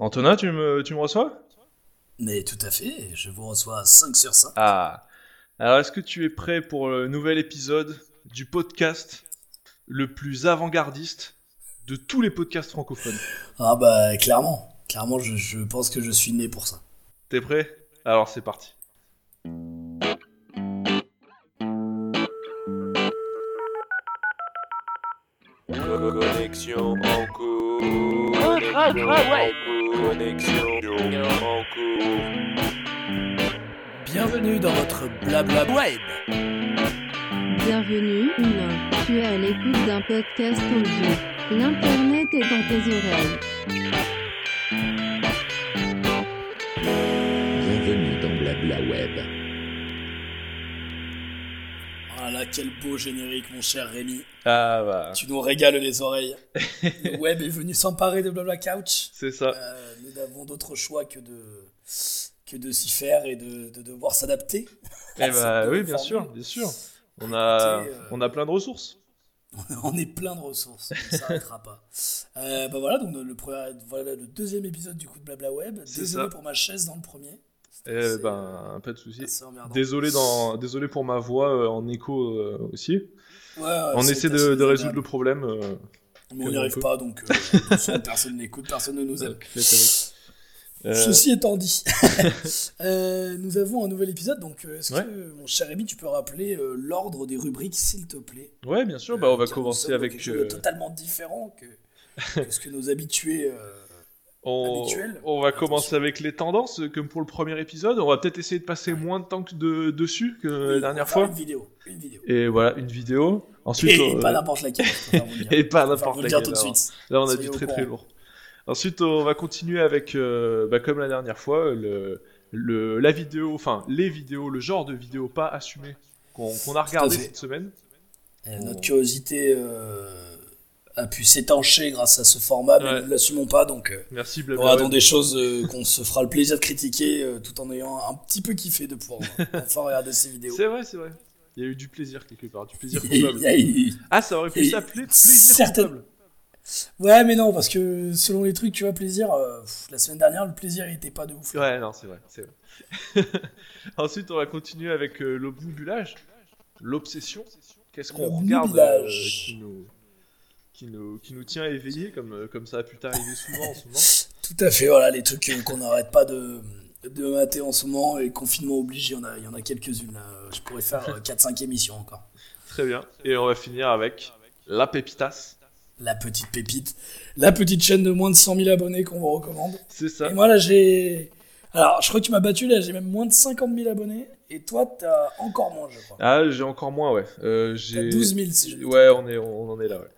Antonin, tu me, tu me reçois? Mais tout à fait, je vous reçois 5 sur 5. Ah. Alors, est-ce que tu es prêt pour le nouvel épisode du podcast le plus avant-gardiste de tous les podcasts francophones? Ah bah clairement, clairement je, je pense que je suis né pour ça. T'es prêt? Alors c'est parti. Connexion en cours. Connexion en cours. Bienvenue dans votre blabla web. Bienvenue, humain. Tu es à l'écoute d'un podcast audio. L'internet est dans tes oreilles. Voilà, quel beau générique mon cher Rémi. Ah bah, Tu nous régales les oreilles. Le web est venu s'emparer de Blabla Couch. c'est ça. Euh, nous n'avons d'autre choix que de, que de s'y faire et de, de devoir s'adapter. Eh bah oui, bien sûr, bien sûr. On a, Écoutez, euh, on a plein de ressources. On est plein de ressources, on ne s'arrêtera pas. Euh, bah voilà, donc le, premier, voilà le deuxième épisode du coup de Blabla Web. Désolé ça. pour ma chaise dans le premier. Eh ben, pas de souci. euh. Désolé, dans, désolé pour ma voix euh, en écho euh, aussi. Ouais, on essaie de, résoudre le problème. euh, Mais on n'y arrive peut. pas, donc euh, personne n'écoute, personne ne nous aime. Euh, Ceci étant dit, euh, nous avons un nouvel épisode, donc euh, est-ce Ouais. que, mon cher Rémi, tu peux rappeler euh, l'ordre des rubriques, s'il te plaît? Ouais, bien sûr. Bah, on va Euh, commencer avec. quelque chose de euh, totalement différent que, que ce que nos habitués... On, on va commencer avec les tendances, comme pour le premier épisode. On va peut-être essayer de passer moins de temps que de, dessus que oui, la on dernière fois. Une vidéo, une vidéo. Et voilà, une vidéo. Ensuite, Et, euh, pas n'importe laquelle. et pas n'importe laquelle, tout de suite. là, on a au très très lourd. Ensuite, on va continuer avec, euh, bah, comme la dernière fois, le, le, la vidéo, enfin les vidéos, le genre de vidéo pas assumé qu'on a regardé cette semaine. Euh, notre curiosité euh, a pu s'étancher grâce à ce format, mais Ouais. nous ne l'assumons pas, donc euh, Merci on Blabla. attend des choses euh, qu'on se fera le plaisir de critiquer euh, tout en ayant un petit peu kiffé de pouvoir enfin regarder ces vidéos. C'est vrai, c'est vrai. Il y a eu du plaisir quelque part, du plaisir coupable. eu- Ah, ça aurait pu s'appeler plaisir certaines- coupable. Ouais, mais non, parce que selon les trucs, tu vois, plaisir, pff, la semaine dernière, le plaisir il était pas de ouf. Ouais, non, c'est vrai, c'est vrai. Ensuite, on va continuer avec l'obnubilage, l'obsession. Qu'est-ce qu'on regarde qui, nous, qui, nous, qui nous tient éveillés, comme, euh, comme ça a pu t'arriver souvent en ce moment Tout à fait, voilà, les trucs euh, qu'on n'arrête pas de, de mater en ce moment, et confinement oblige, il y en a, il y en a quelques-unes. Euh, Je pourrais faire euh, 4-5 émissions encore. Très bien. Et on va finir avec la pépitas. La petite pépite, la petite chaîne de moins de 100 000 abonnés qu'on vous recommande. C'est ça. Et moi là j'ai. Alors je crois que tu m'as battu là, j'ai même moins de 50 000 abonnés. Et toi t'as encore moins, je crois. Ah, j'ai encore moins, ouais. Euh, j'ai 12 000 si je Ouais, on, est, on en est là, ouais.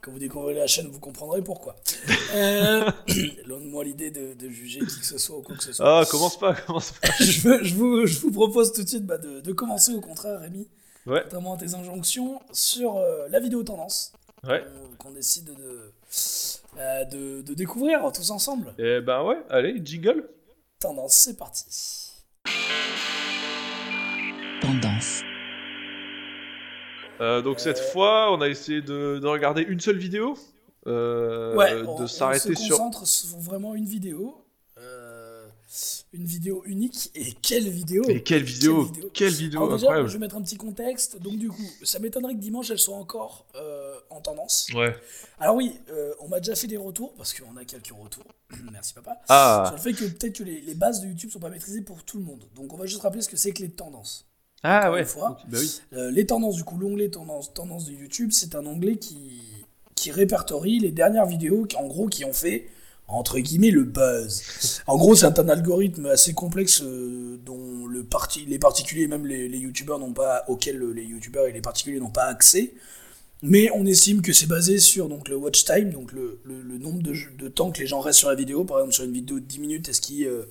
Quand vous découvrirez la chaîne, vous comprendrez pourquoi. Euh, Loin de moi l'idée de, de juger qui que ce soit ou quoi que ce soit. Ah, commence pas, commence pas. je, veux- je vous, je vous propose tout de suite bah, de, de commencer au contraire, Rémi. Ouais. Notamment à tes injonctions sur euh, la vidéo tendance. Ouais. qu'on- décide de, euh, de, de découvrir tous ensemble. Et ben ouais, allez, jingle. Tendance, c'est parti. Tendance. Euh, donc cette fois, on a essayé de, de regarder une seule vidéo. euh, Ouais, on, de on s'arrêter se sur. concentre sur vraiment une vidéo. Euh, une vidéo unique. Et quelle vidéo Et quelle vidéo vidéo Quelle vidéo Alors déjà, incroyable je vais mettre un petit contexte. Donc du coup, ça m'étonnerait que dimanche, elle soit encore euh, en tendance. Ouais. Alors oui, euh, on m'a déjà fait des retours, parce qu'on a quelques retours. Merci papa. Sur Ah, le fait que peut-être que les, les bases de YouTube sont pas maîtrisées pour tout le monde. Donc on va juste rappeler ce que c'est que les tendances. Ah ouais. fois. Bah oui. Euh, les tendances, du coup, l'onglet tendances tendance de YouTube, c'est un onglet qui, qui répertorie les dernières vidéos qui, en gros, qui ont fait, entre guillemets, le buzz. En gros, c'est un algorithme assez complexe euh, dont le parti, les particuliers, même les, les youtubeurs n'ont pas, auquel les youtubeurs et les particuliers n'ont pas accès. Mais on estime que c'est basé sur donc, le watch time, donc le, le- le nombre de, de temps que les gens restent sur la vidéo. Par exemple, sur une vidéo de 10 minutes, est-ce qu'ils euh,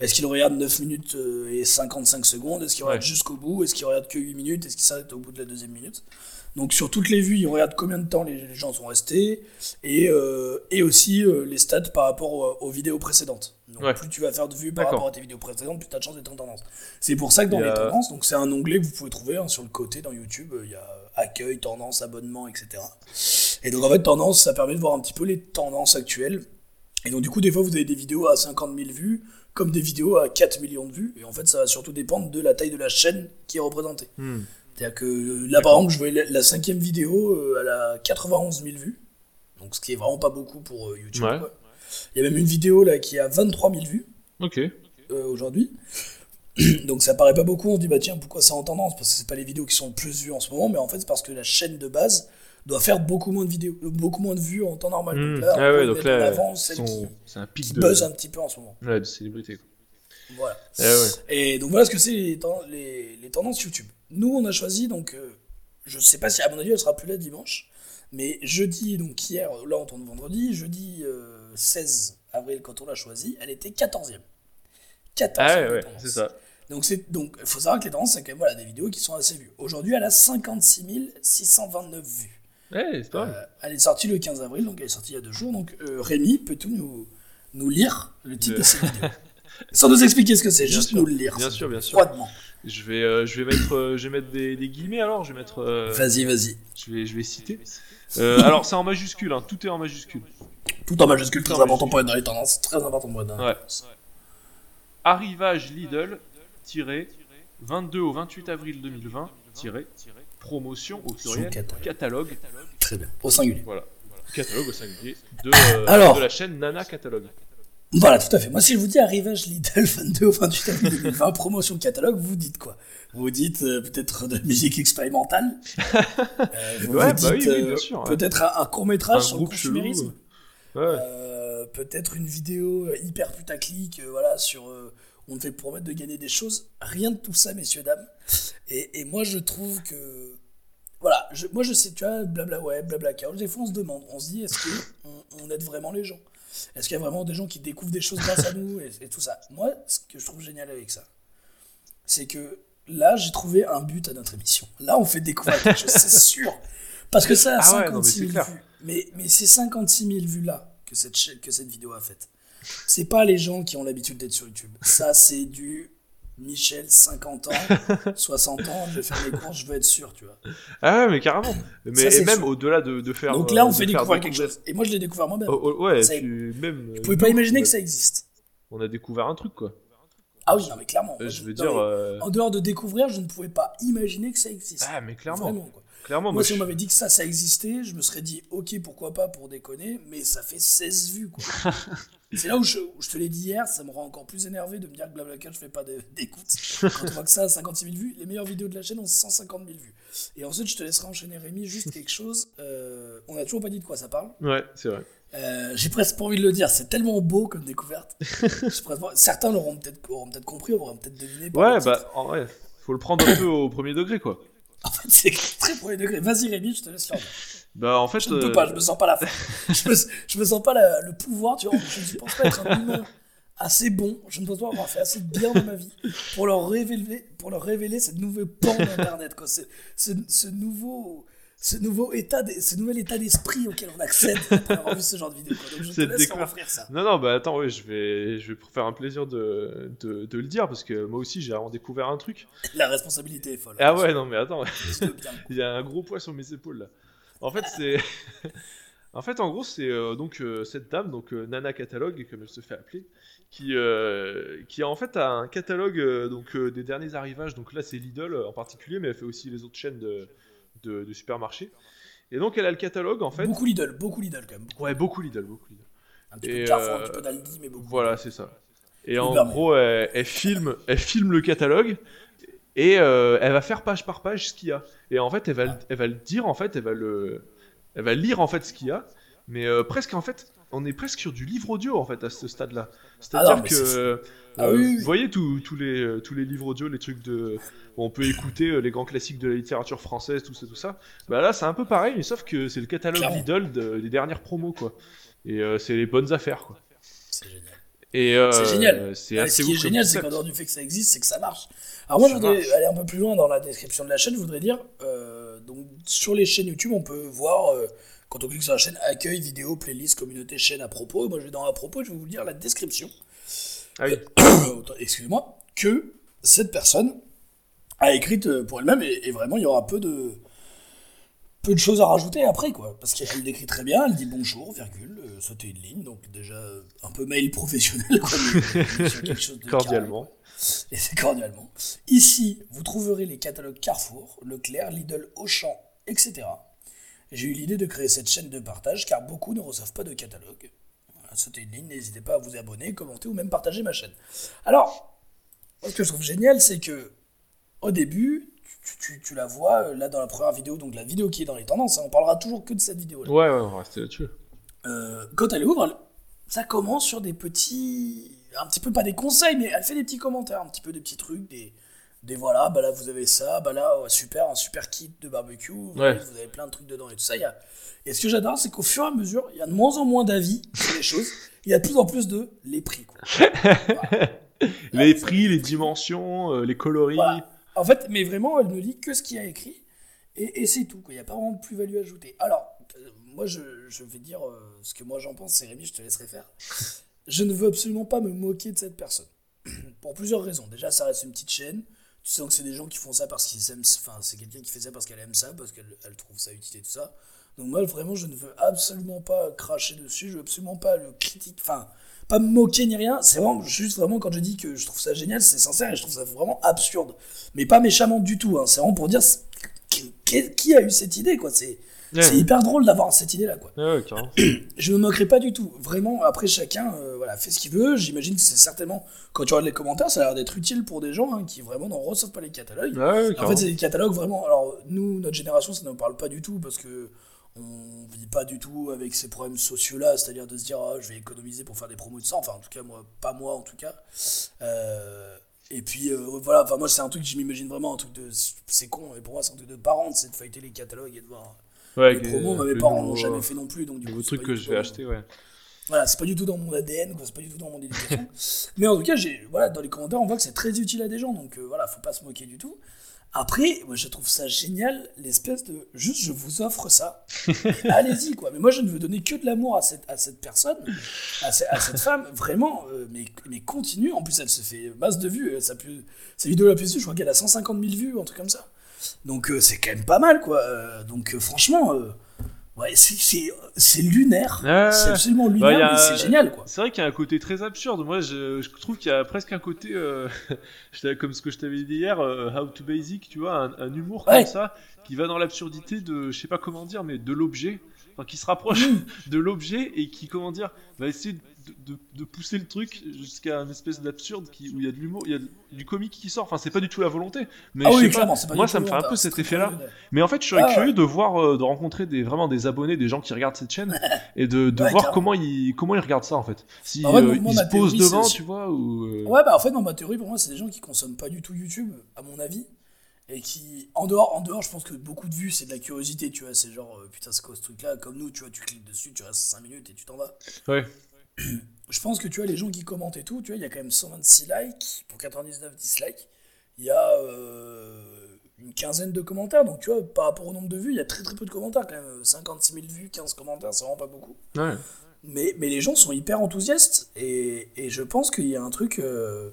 est-ce qu'ils regardent 9 minutes euh, et 55 secondes? Est-ce qu'ils regardent Ouais. jusqu'au bout? Est-ce qu'ils regardent que 8 minutes? Est-ce qu'ils s'arrêtent au bout de la deuxième minute? Donc sur toutes les vues, ils regardent combien de temps les, gens sont restés et, euh, et aussi euh, les stats par rapport aux, aux vidéos précédentes. Donc Ouais. plus tu vas faire de vues par rapport à tes vidéos précédentes, plus tu as de chances d'être en tendance. C'est pour ça que dans Il les tendances, donc c'est un onglet que vous pouvez trouver hein, sur le côté dans YouTube, il y a accueil, tendance, abonnement, etc. Et donc en fait tendance, ça permet de voir un petit peu les tendances actuelles Et donc, du coup, des fois, vous avez des vidéos à 50 000 vues, comme des vidéos à 4 millions de vues. Et en fait, ça va surtout dépendre de la taille de la chaîne qui est représentée. Hmm. C'est-à-dire que là, par exemple, je voyais la, cinquième vidéo, euh, elle a 91 000 vues. Donc, ce qui est vraiment pas beaucoup pour euh, YouTube. Ouais. Il y a même une vidéo là qui a 23 000 vues Ok. euh, aujourd'hui. Donc ça paraît pas beaucoup, on se dit bah tiens pourquoi c'est en tendance? Parce que c'est pas les vidéos qui sont le plus vues en ce moment, mais en fait c'est parce que la chaîne de base doit faire beaucoup moins de vidéos, euh, beaucoup moins de vues en temps normal. Hmm. Donc là, on Ah ouais, donc là, avant celle son- qui, c'est un pic qui de, buzz un petit peu en ce moment. ouais, de célébrité. Quoi. Voilà. Ouais. Et donc voilà ce que c'est les, ten- les, les tendances YouTube. Nous on a choisi donc, euh, je sais pas si à mon avis elle sera plus là dimanche, mais jeudi, donc hier, là on tourne vendredi, jeudi euh, 16 avril quand on l'a choisi, elle était 14e. 14e. Ah ouais, c'est ça. Donc c'est donc faut savoir que les tendances c'est quand même voilà des vidéos qui sont assez vues. Aujourd'hui elle a 56 629 vues. Ouais, c'est. Euh, elle est sortie le 15 avril donc elle est sortie il y a deux jours. Donc euh, Rémi peut tout nous nous lire le titre de cette vidéo sans nous expliquer ce que c'est, juste sûr, nous le lire. bien sûr, bien sûr. Froidement. Je vais, euh, je vais mettre, euh, je vais mettre des, des guillemets alors. Je vais mettre, euh, Vas-y vas-y. je vais, je vais citer. Euh, alors c'est en majuscule, hein, tout est en majuscule. Tout en majuscule très en important pour être dans les tendances, très important pour être dans les Ouais. tendances. Arrivage Lidl, tiré, 22 au 28 avril 2020, tiré, promotion au pluriel, catalogue. catalogue, Très bien. Au singulier. voilà, catalogue au singulier, de, euh, Alors. de la chaîne Nana Catalogue. Voilà, tout à fait. Moi, si je vous dis arrivage Lidl 22 au 28 avril 2020, promotion catalogue, vous dites quoi? Vous dites euh, peut-être de la musique expérimentale? Euh, Vous Ouais, vous bah oui, dites oui, bien sûr, ouais. peut-être un, Un court-métrage sur le consumérisme Ouais, Euh, peut-être une vidéo hyper putaclic, voilà, sur on te fait promettre de gagner des choses. Rien de tout ça, messieurs, dames. Et, et moi, je trouve que. Voilà, je- moi je sais, tu vois, blabla web, blabla chaos, des fois on se demande, on se dit, est-ce qu'on on aide vraiment les gens? Est-ce qu'il y a vraiment des gens qui découvrent des choses grâce à nous et, et tout ça? Moi, ce que je trouve génial avec ça, c'est que là, j'ai trouvé un but à notre émission. Là, on fait découvrir quelque chose, c'est sûr. Parce que ça a Ah ouais, non, mais 56 c'est 000 clair. vues. Mais, mais ces 56 000 vues-là que cette, que cette vidéo a faites, c'est pas les gens qui ont l'habitude d'être sur YouTube. Ça, c'est du Michel, 50 ans, 60 ans, je vais faire mes courses, je veux être sûr, tu vois. Ah ouais, mais carrément. Mais Ça, et même au-delà de, de faire. Donc euh, là, on de fait découvrir quelque chose. Et moi, je l'ai découvert moi-même. Oh, oh, ouais, Ça- puis même. Euh, pouvez pas nous, imaginer que ça existe. On a découvert un truc, quoi. Ah oui, non, mais clairement. Euh, je veux dire. euh, En dehors de découvrir, je ne pouvais pas imaginer que ça existe. Ah, mais clairement. Vraiment, quoi. Clairement, Moi, moi, si on m'avait dit que ça, ça existait, je me serais dit, ok, pourquoi pas pour déconner, mais ça fait 16 vues, quoi. c'est là où je, où je te l'ai dit hier, ça me rend encore plus énervé de me dire que Blablacar, je fais pas d'écoute. Quand on voit que ça a 56 000 vues, les meilleures vidéos de la chaîne ont 150 000 vues. Et ensuite, je te laisserai enchaîner, Rémi, juste quelque chose. Euh, on a toujours pas dit de quoi ça parle. Ouais, c'est vrai. Euh, J'ai presque pas envie de le dire, c'est tellement beau comme découverte. Pas- Certains l'auront peut-être peut-être compris, auront peut-être deviné. Ouais, bah, en vrai, faut le prendre un peu au premier degré, quoi. En fait, c'est très premier degré. Vas-y, Rémi, je te laisse le dire. Bah, en fait. Je ne peux euh, pas, je me sens pas la je, me, je me sens pas la- le pouvoir, tu vois. Je ne pense pas être un humain assez bon. Je ne pense pas avoir fait assez de bien de ma vie pour leur révéler, pour leur révéler cette nouvelle pan d'internet, quoi. Ce nouveau, ce nouveau état, ce nouvel état d'esprit auquel on accède après avoir vu ce genre de vidéo. quoi. Donc je te laisse offrir ça. Non, non, bah attends, ouais, je vais, je vais faire un plaisir de, de, de le dire parce que moi aussi j'ai vraiment découvert un truc. La responsabilité est folle. Ah ouais, non, mais attends, il y a un gros poids sur mes épaules là. En fait, c'est. en fait, en gros, c'est euh, donc euh, cette dame, donc euh, Nana Catalogue, comme elle se fait appeler, qui, qui a en fait un catalogue donc, des derniers arrivages. Donc là, c'est Lidl en particulier, mais elle fait aussi les autres chaînes de, de, de supermarchés. Et donc, elle a le catalogue en fait. Beaucoup Lidl, beaucoup Lidl quand même. Ouais, beaucoup Lidl, beaucoup Lidl. Un petit Et, Carrefour, euh, un petit peu d'Aldi, mais beaucoup. Voilà, c'est ça. Et en gros, elle, elle filme, elle filme le catalogue et euh, elle va faire page par page ce qu'il y a. Et en fait, elle va, le- elle va le dire, en fait, elle va le, elle va lire en fait ce qu'il y a. Mais euh, presque en fait, on est presque sur du livre audio en fait à ce stade-là. C'est-à-dire Ah non, mais c'est que, euh, Ah oui, oui, oui. vous voyez tous les, euh, tous les livres audio, les trucs de, où on peut écouter euh, les grands classiques de la littérature française, tout ça, tout ça. Bah là, c'est un peu pareil, mais sauf que c'est le catalogue Clairement. Lidl de- des dernières promos quoi. Et euh, c'est les bonnes affaires quoi. C'est génial. Et euh, C'est génial. C'est Ouais, assez ce qui est génial, c'est qu'en dehors du fait que ça existe, c'est que ça marche. Alors moi, je voudrais marche. aller un peu plus loin dans la description de la chaîne. Je voudrais dire, euh, donc sur les chaînes YouTube, on peut voir, quand on clique sur la chaîne, accueil, vidéo, playlist, communauté, chaîne à propos. Moi, je vais dans à propos, je vais vous lire la description. Ah oui. Autant- Excusez-moi, que cette personne a écrite euh, pour elle-même et, et vraiment, il y aura peu de peu de choses à rajouter après, quoi. Parce qu'elle décrit très bien, elle dit bonjour, virgule, euh, sauter une ligne, donc déjà euh, un peu mail professionnel, quoi. mais- mais sur quelque chose de Cordialement. carré. Et c'est cordialement. Ici, vous trouverez les catalogues Carrefour, Leclerc, Lidl, Auchan, etc. J'ai eu l'idée de créer cette chaîne de partage car beaucoup ne reçoivent pas de catalogue. Voilà, sautez une ligne, n'hésitez pas à vous abonner, commenter ou même partager ma chaîne. Alors, moi, ce que je trouve génial, c'est que au début, tu, tu- tu la vois euh, là dans la première vidéo, donc la vidéo qui est dans les tendances, hein, on parlera toujours que de cette vidéo-là. Ouais, ouais, on va rester là-dessus. Euh, quand elle ouvre, ça commence sur des petits. Un petit peu, pas des conseils, mais elle fait des petits commentaires, un petit peu des petits trucs, des. Des voilà, bah là vous avez ça, bah là ouais, super, un super kit de barbecue, vous, Ouais. avez, vous avez plein de trucs dedans et tout ça. Y a... Et ce que j'adore, c'est qu'au fur et à mesure, il y a de moins en moins d'avis sur les choses, il y a de plus en plus de les prix. Quoi. Voilà. Les Là, prix, les dimensions, euh, les coloris. Voilà. En fait, mais vraiment, elle ne lit que ce qu'il y a écrit. Et, et c'est tout. Il n'y a pas vraiment de plus-value ajoutée. Alors, euh, moi, je, je vais dire euh, ce que moi j'en pense. C'est Rémi, je te laisserai faire. Je ne veux absolument pas me moquer de cette personne. Pour plusieurs raisons. Déjà, ça reste une petite chaîne. Tu sens que c'est des gens qui font ça parce qu'ils aiment. Enfin, c'est quelqu'un qui fait ça parce qu'elle aime ça, parce qu'elle elle trouve ça utile et tout ça. Donc, moi, vraiment, je ne veux absolument pas cracher dessus. Je veux absolument pas le critiquer. Enfin, pas me moquer ni rien. C'est vraiment juste vraiment quand je dis que je trouve ça génial, c'est sincère et je trouve ça vraiment absurde. Mais pas méchamment du tout. Hein. C'est vraiment pour dire qui- qui a eu cette idée, quoi. C'est Ouais, c'est hyper drôle d'avoir cette idée-là, quoi. ouais. Je me moquerai pas du tout. Vraiment, après, chacun euh, voilà, fait ce qu'il veut. J'imagine que c'est certainement, quand tu regardes les commentaires, ça a l'air d'être utile pour des gens hein, qui vraiment n'en reçoivent pas les catalogues. En fait, c'est des catalogues vraiment. Alors, nous, notre génération, ça ne nous parle pas du tout parce que on vit pas du tout avec ces problèmes sociaux-là, c'est-à-dire de se dire, ah, je vais économiser pour faire des promos de ça. Enfin, en tout cas, moi, pas moi, en tout cas. Euh, et puis, euh, voilà, enfin, moi, c'est un truc que je m'imagine vraiment, un truc de. C'est con, et pour moi, c'est un truc de parent, c'est de feuilleter les catalogues et de voir. Ouais, les promos, les- mes parents n'ont jamais fait non plus, donc du coup. pas que je vais dans- acheter, ouais. voilà, c'est pas du tout dans mon ADN, c'est pas du tout dans mon éducation. Mais en tout cas, voilà, dans les commentaires, on voit que c'est très utile à des gens, donc euh, voilà, faut pas se moquer du tout. Après, moi, je trouve ça génial, l'espèce de juste, je vous offre ça. Allez-y, quoi. Mais moi, je ne veux donner que de l'amour à cette, à cette personne, à, ce- à cette femme, vraiment, euh, mais, mais continue. En plus, elle se fait masse de vues. euh, plus, sa vidéo la plus vue, je crois qu'elle a 150 000 vues, un truc comme ça. Donc, euh, c'est quand même pas mal, quoi. Euh, donc, euh, franchement, ouais, c'est, lunaire. Ouais. C'est absolument lunaire, Bah, a- mais c'est génial, quoi. C'est vrai qu'il y a un côté très absurde. Moi, je, je trouve qu'il y a presque un côté, comme ce que je t'avais dit hier, How to Basic, tu vois, un, un humour Ouais. comme ça, qui va dans l'absurdité de, je sais pas comment dire, mais de l'objet, enfin, qui se rapproche Mm. de l'objet et qui, comment dire, va essayer de, de- de pousser le truc jusqu'à une espèce d'absurde qui, où il y a de l'humour, il y a du comique qui sort. Enfin, c'est pas du tout la volonté, mais Ah je oui, sais pas, clairement, c'est pas moi, ça me fait un peu cet effet-là. Mais en fait, je serais Ah ouais. curieux de voir, euh, de rencontrer des, vraiment des abonnés, des gens qui regardent cette chaîne, et de, de Ouais, voir carrément. comment ils, comment ils regardent ça en fait. Si En fait, euh, moi, ils se posent devant, tu vois, ou. euh, Ouais, bah en fait, dans ma théorie, pour moi, c'est des gens qui consomment pas du tout YouTube, à mon avis. Et qui, en dehors, en dehors, je pense que beaucoup de vues, c'est de la curiosité, tu vois. C'est genre, euh, putain, c'est quoi ce truc-là? Comme nous, tu vois, tu cliques dessus, tu restes 5 minutes et tu t'en vas. Ouais. Je pense que tu vois, les gens qui commentent et tout, tu vois, il y a quand même 126 likes pour 99 dislikes. Il y a euh, une quinzaine de commentaires, donc tu vois, par rapport au nombre de vues, il y a très très peu de commentaires quand même. 56 000 vues, 15 commentaires, c'est vraiment pas beaucoup. Ouais. Mais, mais les gens sont hyper enthousiastes et, et je pense qu'il y a un truc. euh,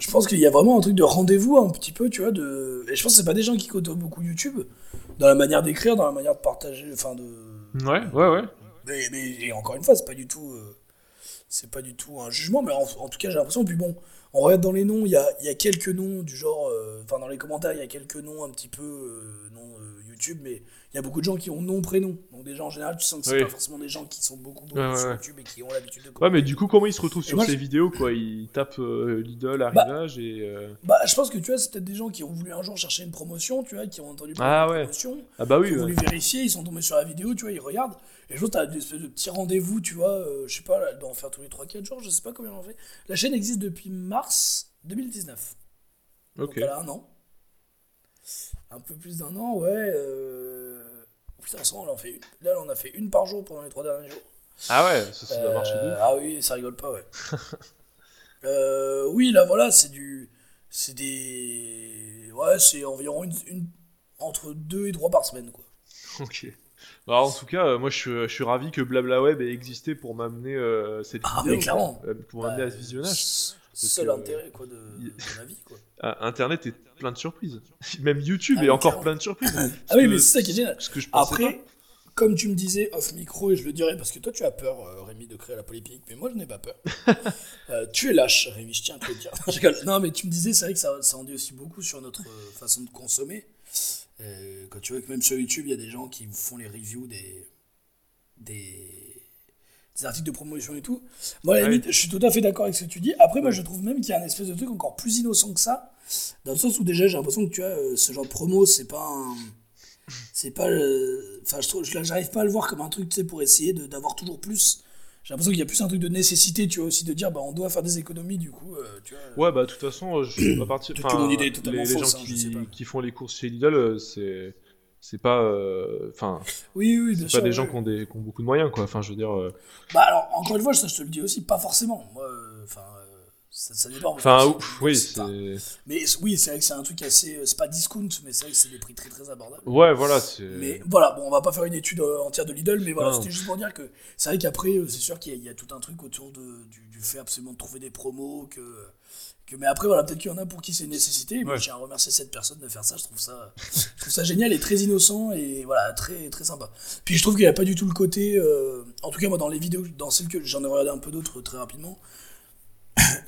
je pense qu'il y a vraiment un truc de rendez-vous un petit peu, tu vois. De... Et je pense que c'est pas des gens qui côtoient beaucoup YouTube, dans la manière d'écrire, dans la manière de partager, enfin de. Ouais, ouais, ouais. Mais, mais- et encore une fois, c'est pas du tout. euh, c'est pas du tout un jugement, mais en, en tout cas, j'ai l'impression. Puis bon, on regarde dans les noms, il y a, y a quelques noms du genre. euh, Enfin, dans les commentaires, il y a quelques noms un petit peu. euh, euh, YouTube, mais il y a beaucoup de gens qui ont nom, prénom. Donc, déjà, en général, tu sens que c'est Oui. pas forcément des gens qui sont beaucoup, beaucoup Ouais, sur ouais. YouTube et qui ont l'habitude de Ouais, mais du coup, comment ils se retrouvent sur moi, ces je- vidéos, quoi? Ils tapent euh, Lidl, Bah, arrivage et. euh, Bah, je pense que tu vois, c'est peut-être des gens qui ont voulu un jour chercher une promotion, tu vois, qui ont entendu parler Ah de ouais. promotion, Ah bah qui oui, ont ouais. voulu vérifier, ils sont tombés sur la vidéo, tu vois, ils regardent. Et je vois, t'as des espèces de petits rendez-vous, tu vois, euh, je sais pas, là, elle doit en faire tous les 3-4 jours, je sais pas combien on en fait. La chaîne existe depuis mars 2019. Donc Ok. elle a un an. Un peu plus d'un an, ouais. Euh... Putain, ça, on en fait une. Là, on a fait une par jour pendant les 3 derniers jours. Ah ouais, ça, doit Euh, marcher ouf. Ah oui, ça rigole pas, ouais. Euh, oui, là, voilà, c'est du. C'est des. Ouais, c'est environ une, une- entre 2 et 3 par semaine, quoi. Ok. Bah, en tout cas, euh, moi je suis, je suis ravi que BlablaWeb ait existé pour m'amener euh, cette Ah, vidéo. mais clairement. Pour m'amener à ce visionnage. Seul que- intérêt quoi, de, la vie. Quoi. Ah, Internet est plein de surprises. Même YouTube Ah est encore clairement. plein de surprises. Ah oui, que- mais c'est ça qui est génial. Ce que je pensais Après, comme tu me disais off micro, et je le dirais parce que toi tu as peur, euh, Rémi, de créer la polémique, mais moi je n'ai pas peur. Euh, tu es lâche, Rémi, je tiens à te le dire. Non, mais tu me disais, c'est vrai que ça, ça en dit aussi beaucoup sur notre euh, façon de consommer. Euh, quand tu vois que même sur YouTube, il y a des gens qui vous font les reviews des, des, des articles de promotion et tout. Moi, à la Ouais. limite, je suis tout à fait d'accord avec ce que tu dis. Après, moi, je trouve même qu'il y a un espèce de truc encore plus innocent que ça. Dans le sens où déjà, j'ai l'impression que tu as euh, ce genre de promo, c'est pas un. C'est pas. le- Enfin, je trouve, j'arrive pas à le voir comme un truc, tu sais, pour essayer d'avoir toujours plus. J'ai l'impression qu'il y a plus un truc de nécessité, tu vois, aussi de dire, bah, on doit faire des économies, du coup, euh, tu vois. Ouais, bah, de toute façon, je à partir. Peut-être enfin, que mon idée est totalement les, les gens hein, qui, pas. qui font les courses chez Lidl, euh, c'est. C'est pas. euh, Enfin, Oui, oui, bien c'est sûr. pas des ouais. gens qui ont, des, qui ont beaucoup de moyens, quoi. Enfin, je veux dire. euh, Bah, alors, encore une fois, ça, je te le dis aussi, pas forcément. Moi, euh, enfin, euh, ça, ça dépend. Enfin, ouf, oui, c'est-. Mais oui, c'est vrai que c'est un truc assez. euh, C'est pas discount, mais c'est vrai que c'est des prix très très abordables. Ouais, voilà. Mais voilà, bon, on va pas faire une étude euh, entière de Lidl, mais voilà, c'était juste pour dire que c'est vrai qu'après, euh, c'est sûr qu'il y, a- il y a tout un truc autour de, du, du fait absolument de trouver des promos, que, que mais après, voilà, peut-être qu'il y en a pour qui c'est une nécessité. Moi, Ouais. je tiens à remercier cette personne de faire ça, je trouve ça, je trouve ça génial et très innocent et voilà, très, très sympa. Puis je trouve qu'il n'y a pas du tout le côté, euh, en tout cas, moi, dans les vidéos, dans celles que j'en ai regardé un peu d'autres très rapidement,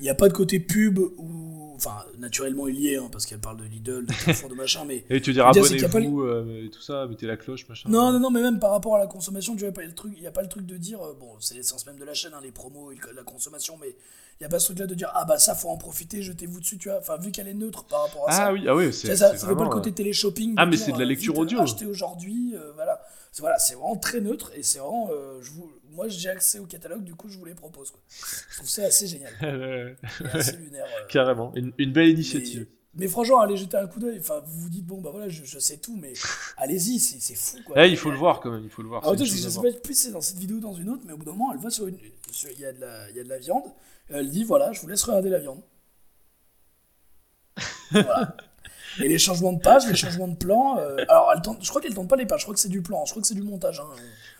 il n'y a pas de côté pub ou. Enfin, naturellement, il y est, hein, parce qu'elle parle de Lidl, de Carrefour, de machin, mais. Et tu dire Je veux dire, c'est qu'il y a pas abonnez-vous euh, et tout ça, mettez la cloche, machin. Non, non, non, mais même par rapport à la consommation, tu vois, pas le truc, il n'y a pas le truc de dire, euh, bon, c'est l'essence même de la chaîne, hein, les promos la consommation, mais il n'y a pas ce truc-là de dire, ah bah ça, faut en profiter, jetez-vous dessus, tu vois, enfin, vu qu'elle est neutre par rapport à ça. Ah oui, ah oui, c'est. ça, ça fait pas le vraiment, côté télé-shopping. Ah, mais c'est de la euh, lecture vite, audio. Achetez aujourd'hui, euh, voilà. C'est voilà, c'est vraiment très neutre et c'est vraiment. euh, je vous, moi, j'ai accès au catalogue, du coup, je vous les propose. Quoi. Je trouve ça assez génial. assez lunaire. euh. Carrément, une, une belle initiative. Mais, mais franchement, allez jeter un coup d'œil. Enfin, vous vous dites, bon, bah voilà, je, je sais tout, mais allez-y, c'est fou. Quoi. Eh, il faut le voir quand même, il faut le voir. C'est je, je sais pas plus c'est dans cette vidéo ou dans une autre, mais au bout d'un moment, elle va sur une. Il y, a de la- y a de la viande. Elle dit voilà, je vous laisse regarder la viande. voilà. Et les changements de page, les changements de plan. euh, alors, elle tente- je crois qu'elle tente pas les pages, je crois que c'est du plan, je crois que c'est du montage. hein.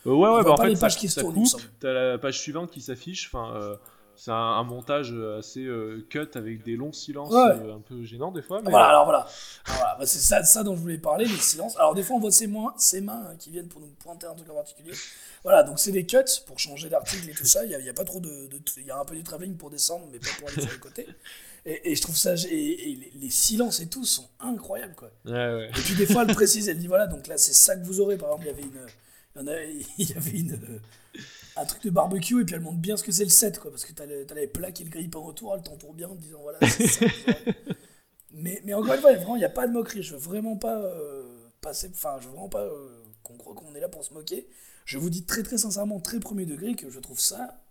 Euh, ouais, ouais, bah en pas fait, les ça, pages qui se tournent, t'as la page suivante qui s'affiche, enfin, euh, c'est un, un montage assez cut avec des longs silences Ouais. un peu gênants des fois. Mais... Voilà, alors voilà. Bah, c'est ça, ça dont je voulais parler, les silences. Alors, des fois, on voit ses mains, ses mains hein, qui viennent pour nous pointer un truc en particulier. Voilà, donc c'est des cuts pour changer d'article et tout ça. Il y a pas trop de. de- Il y a un peu du travelling pour descendre, mais pas pour aller sur les côtés. Et, et je trouve ça. Et, et les, les silences et tout sont incroyables, quoi. Ouais, ouais. Et puis des fois, elle précise, elle dit voilà, donc là, c'est ça que vous aurez. Par exemple, il y avait une. Il y, en a- il y avait une. euh, Un truc de barbecue, et puis elle montre bien ce que c'est le set, quoi. Parce que t'as le- les plats qui le grippent en retour, elle t'entoure bien en te disant voilà, c'est ça. mais, mais encore une fois, vraiment, il n'y a pas de moquerie. Je veux vraiment pas euh, passer. Enfin, je veux vraiment pas euh, qu'on croit qu'on est là pour se moquer. Je vous dis très très sincèrement, très premier degré, que je trouve ça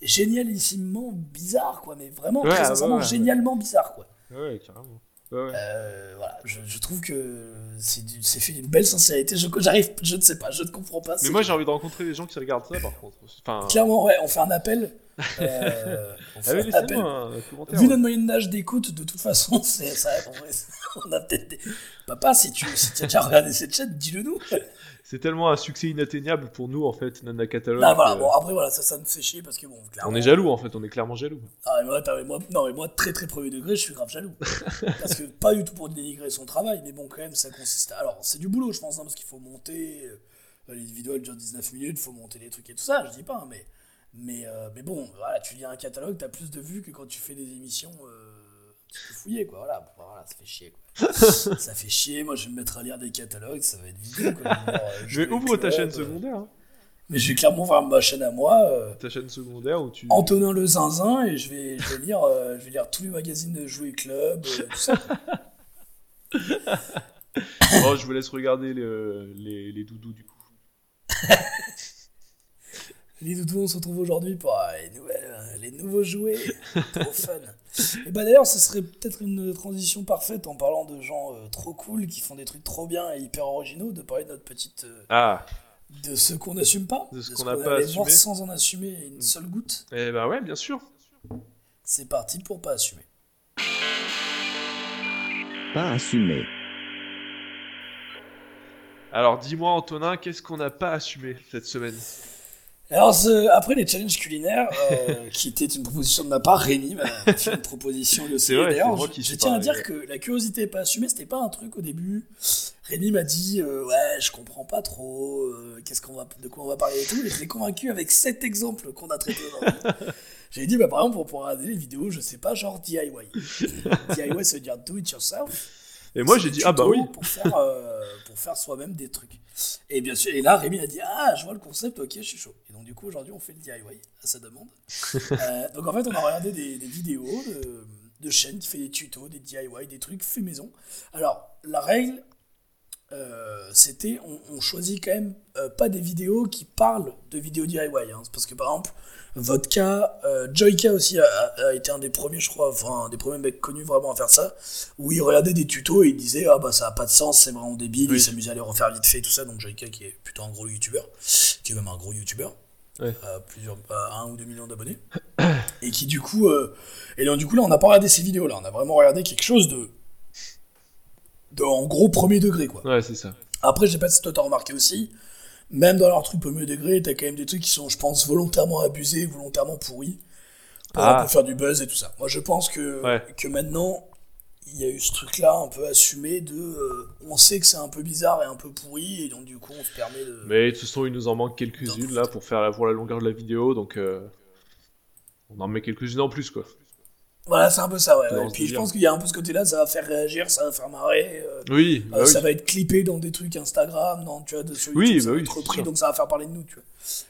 génialissimement bizarre, quoi. Mais vraiment, Ouais, très ouais, sincèrement, ouais, ouais. génialement bizarre, quoi. Ouais, carrément. Ouais, ouais. Euh, voilà, je, je trouve que c'est fait d'une belle sincérité. Je j'arrive, je ne sais pas, je ne comprends pas. Mais moi, j'ai envie de rencontrer les gens qui regardent ça, par contre. Enfin, clairement, ouais, on fait un appel. Euh, fait allez, un appel. laissez-moi un commentaire. Vu ouais. notre moyenne d'âge d'écoute, de toute façon, c'est ça. on a peut-être des... Papa, si tu si as déjà regardé cette chaîne, dis-le nous. C'est tellement un succès inatteignable pour nous, en fait, Nana Catalogue. Là, voilà, que bon, après, voilà, ça, ça me fait chier parce que bon, clairement. on est jaloux, en fait, on est clairement jaloux. Ah, mais t'as- moi- non, mais moi, très très premier degré, je suis grave jaloux. parce que pas du tout pour dénigrer son travail, mais bon, quand même, ça consiste à. Alors, c'est du boulot, je pense, hein, parce qu'il faut monter. les vidéos, elles durent 19 minutes, faut monter les trucs et tout ça, je dis pas, hein, mais. Mais, euh, mais bon, voilà, tu lis un catalogue, t'as plus de vues que quand tu fais des émissions euh, fouillées, quoi. Voilà, voilà, ça fait chier, quoi. ça fait chier, moi, je vais me mettre à lire des catalogues, ça va être vidéo, quoi. Je vais, dire, euh, Je vais ouvre ta chaîne euh, secondaire. hein. Mais je vais clairement voir ma chaîne à moi. euh, Ta chaîne secondaire où tu. Antonin le zinzin et je vais, je vais lire je vais lire tous les magazines de Jouet Club tout ça Oh, je vous laisse regarder le- les, les doudous, du coup. Les doudous on se retrouve aujourd'hui pour euh, les nouvelles euh, les nouveaux jouets. Trop fun. Et bah d'ailleurs ce serait peut-être une transition parfaite en parlant de gens euh, trop cool qui font des trucs trop bien et hyper originaux de parler de notre petite euh, Ah, de ce qu'on n'assume pas. De ce qu'on qu'on n'a pas assumé. sans en assumer une seule goutte. Eh ben ouais, bien sûr. c'est parti pour pas assumer. Pas assumé. Alors, dis-moi, Antonin, qu'est-ce qu'on n'a pas assumé cette semaine? Alors, ce- après les challenges culinaires, euh, qui était une proposition de ma part, Rémi m'a fait une proposition de C'est vrai, D'ailleurs, je, tiens à dire que la curiosité pas assumée, c'était pas un truc au début. Rémi m'a dit, euh, ouais, je comprends pas trop, euh, qu'est-ce qu'on va, de quoi on va parler et tout. Et je l'ai convaincu avec sept exemples qu'on a traités aujourd'hui. J'ai dit, bah, par exemple, on pourra regarder les vidéos, je sais pas, genre DIY. DIY, ça veut dire do it yourself. Et moi j'ai dit ah bah oui. Pour faire, euh, pour faire soi-même des trucs. Et bien sûr, et là Rémi a dit ah je vois le concept, ok je suis chaud. Et donc du coup aujourd'hui on fait le DIY à sa demande. Euh, donc en fait on a regardé des, des vidéos de, de chaînes qui fait des tutos, des DIY, des trucs fait maison. Alors la règle euh, c'était on, on choisit quand même euh, pas des vidéos qui parlent de vidéos DIY. hein. parce que par exemple Vodka, euh, Joyka aussi a, a- été un des premiers, je crois, enfin, un des premiers mecs connus vraiment à faire ça, où il regardait des tutos et il disait Ah bah ça a pas de sens, c'est vraiment débile, Oui. il s'amusait à les refaire vite fait, tout ça. Donc Joyka qui est plutôt un gros youtubeur, qui est même un gros youtubeur, Ouais. à plusieurs, à un ou deux millions d'abonnés, et qui du coup, euh, et donc du coup là on n'a pas regardé ces vidéos là, on a vraiment regardé quelque chose de, de en gros premier degré quoi. Ouais c'est ça. Après, je sais pas si toi t'as remarqué aussi, même dans leurs trucs premier degré, t'as quand même des trucs qui sont, je pense, volontairement abusés, volontairement pourris, pour Ah. faire du buzz et tout ça. Moi, je pense que, Ouais. que maintenant, il y a eu ce truc-là un peu assumé de. euh, on sait que c'est un peu bizarre et un peu pourri, et donc du coup, on se permet de. Mais de toute façon il nous en manque quelques-unes là pour faire la, pour la longueur de la vidéo donc euh, on en met quelques-unes en plus quoi. Voilà, c'est un peu ça, ouais. Ouais. ce Puis je pense qu'il y a un peu ce côté-là, ça va faire réagir, ça va faire marrer. euh, Oui, euh, bah oui. Ça va être clippé dans des trucs Instagram, dans, tu vois, de, sur Oui, YouTube, ça bah va oui, être repris, donc ça va faire parler de nous, tu vois.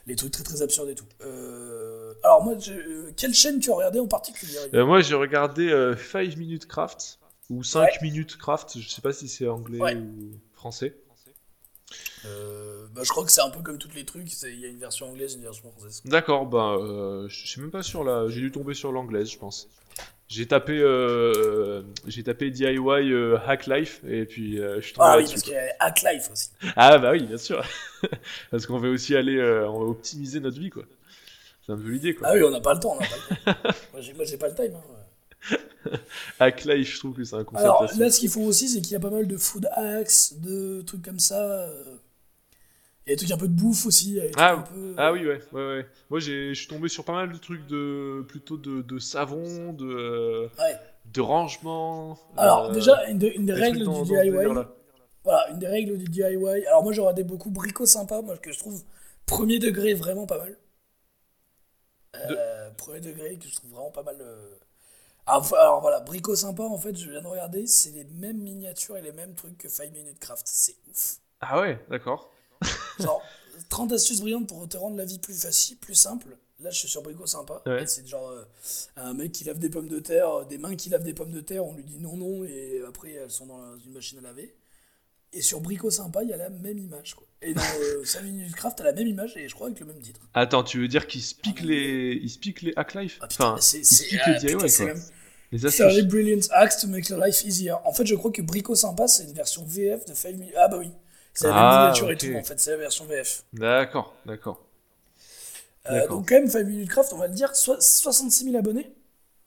Les trucs très très absurdes et tout. Euh, Alors moi, je- quelle chaîne tu as regardé en particulier moi j'ai regardé 5 minutes craft ou 5 minutes craft, je sais pas si c'est anglais Ouais. ou français. Euh, bah, Je crois que c'est un peu comme tous les trucs, il y a une version anglaise, une version française. D'accord, euh, je suis même pas sur la, j'ai dû tomber sur l'anglaise je pense. J'ai tapé, euh, j'ai tapé DIY euh, Hack Life et puis euh, je suis tombé Ah oui, parce qu'il y a Hack Life aussi. Ah bah oui, bien sûr. Parce qu'on veut aussi aller, euh, on va optimiser notre vie quoi. C'est un peu l'idée quoi. Ah oui, on n'a pas le temps, on n'a pas le temps. moi, j'ai- moi, j'ai pas le time. hein. Hack Life, je trouve que c'est un concept Alors là, ce qu'ils font aussi, c'est qu'il y a pas mal de food hacks, de trucs comme ça. euh, Il y a des trucs un peu de bouffe aussi. des Ah, un peu- Ah oui, ouais, ouais, ouais. Moi, j'ai, je suis tombé sur pas mal de trucs de, plutôt de, de savon, de, euh, Ouais. de rangement. Alors euh, déjà, une, de- une des des règles dans- du DIY. Voilà, une des règles du DIY. Alors moi, j'ai regardé beaucoup Brico Sympa, moi, que je trouve premier degré vraiment pas mal. Euh, Premier degré que je trouve vraiment pas mal. euh. Alors, vo- alors voilà, Brico Sympa, en fait, je viens de regarder, c'est les mêmes miniatures et les mêmes trucs que 5 Minute Craft. C'est ouf. Ah ouais, d'accord. Genre, 30 astuces brillantes pour te rendre la vie plus facile, plus simple. Là, je suis sur Brico Sympa. Ouais. C'est genre euh, un mec qui lave des pommes de terre, euh, des mains qui lavent des pommes de terre, on lui dit non, non, et après elles sont dans une machine à laver. Et sur Brico Sympa, il y a la même image. Quoi. Et dans euh, 5 minutes craft, t'as la même image et je crois avec le même titre. Attends, tu veux dire qu'ils se les, se les Hack Life Ah, putain, Enfin, c'est c'est- piquent ah, les DIY, c'est même- Les 30 astuces. brilliant hacks to make your life easier. En fait, je crois que Brico Sympa, c'est une version VF de 5 minutes. Ah bah oui. C'est la Ah, miniature et tout, en fait, c'est la version VF. D'accord, d'accord. Euh, D'accord. donc quand même, 5 minutes craft, on va le dire, so- 66 000 abonnés.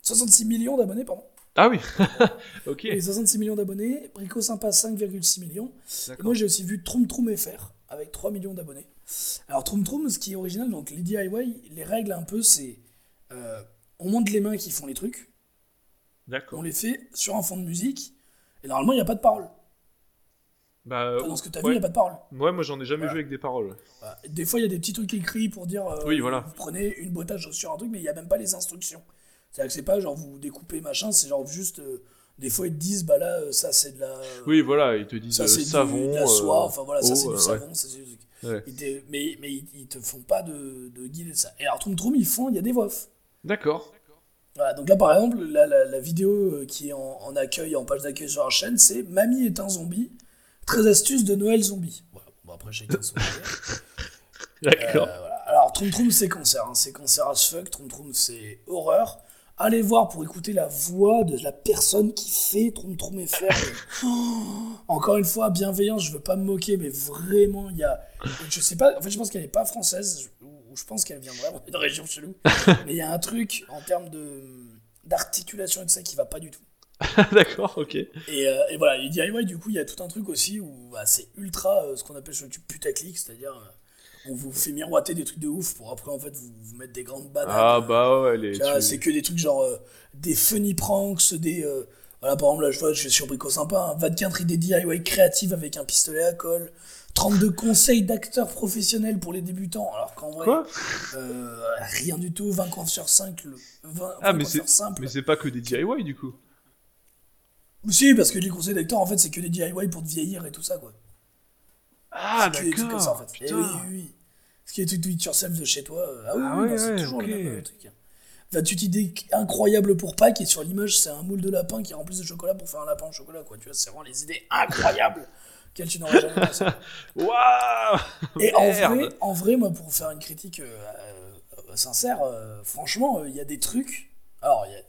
66 millions d'abonnés, pardon. Ah oui, ok. Et 66 millions d'abonnés. Brico Sympa, 5,6 millions. Et moi, j'ai aussi vu Troum Troum FR, avec 3 millions d'abonnés. Alors, Troum Troum, ce qui est original, donc les DIY, les règles un peu, c'est... euh, on monte les mains qui font les trucs, on les fait sur un fond de musique, et normalement, il n'y a pas de parole. Bah, Enfin, dans ce que tu as vu, il n'y a pas de parole. Ouais, moi j'en ai jamais Voilà. vu avec des paroles. Voilà. Des fois, il y a des petits trucs écrits pour dire euh, Oui, voilà. vous prenez une boîte à chaussures, un truc, mais il n'y a même pas les instructions. C'est-à-dire que c'est pas genre vous découpez machin, c'est genre juste. euh, des fois, ils te disent, bah là, euh, ça c'est de la. Oui, voilà, ils te disent ça c'est du- savon. de la soie, enfin voilà, ça c'est du savon, ça c'est du truc. Ouais. Ils te- mais, mais ils, ils te font pas de, de guide et ça. Et alors, Troum Troum, ils font, il y a des voix. D'accord. Voilà, donc là, par exemple, la, la, la vidéo euh, qui est en, en accueil, en page d'accueil sur la chaîne, c'est Mamie est un zombie, 13 astuces de Noël zombie. Voilà, bon, après, chacun son délire. D'accord. Euh, voilà. Alors, Troum Troum, c'est cancer. Hein. C'est cancer as fuck. Troum Troum, c'est horreur. Allez voir pour écouter la voix de la personne qui fait Troum Troum et faire. Encore une fois, bienveillance, je veux pas me moquer, mais vraiment, il y a. Je sais pas, en fait, je pense qu'elle est pas française, je pense qu'elle vient vraiment d'une région chelou. mais il y a un truc en termes d'articulation et de ça qui va pas du tout. D'accord, ok. Et, euh, et voilà, les DIY, du coup, il y a tout un truc aussi où bah, c'est ultra euh, ce qu'on appelle sur YouTube putaclic, c'est-à-dire euh, on vous fait miroiter des trucs de ouf pour après en fait vous, vous mettre des grandes bananes. Ah bah ouais, les. C'est que des trucs genre des funny pranks, des. voilà, par exemple, là, je vois, je suis sur Brico Sympa, hein, 24 idées DIY créatives avec un pistolet à colle, 32 conseils d'acteurs professionnels pour les débutants, alors qu'en vrai, Quoi euh, rien du tout, 20 coins sur 5, le, 20, Ah, 20 mais c'est- sur simple. Mais c'est pas que des DIY du coup. Si, parce que les conseils d'acteurs, en fait, c'est que des DIY pour te vieillir et tout ça, quoi. Ah que trucs comme ça, en d'accord. fait. Eh oui, oui, oui. Ce qui est tout do it yourself de chez toi. euh, Ah oui, Ah oui, c'est toujours ok. le même truc. 28 idées incroyables pour Pâques et sur l'image, c'est un moule de lapin qui est rempli de chocolat pour faire un lapin au chocolat, quoi. Tu vois, c'est vraiment les idées incroyables qu'elles tu n'aurais jamais pensé. Waouh Et en vrai, en vrai, moi, pour faire une critique euh, euh, sincère, euh, franchement, il y a des trucs. Alors, il y a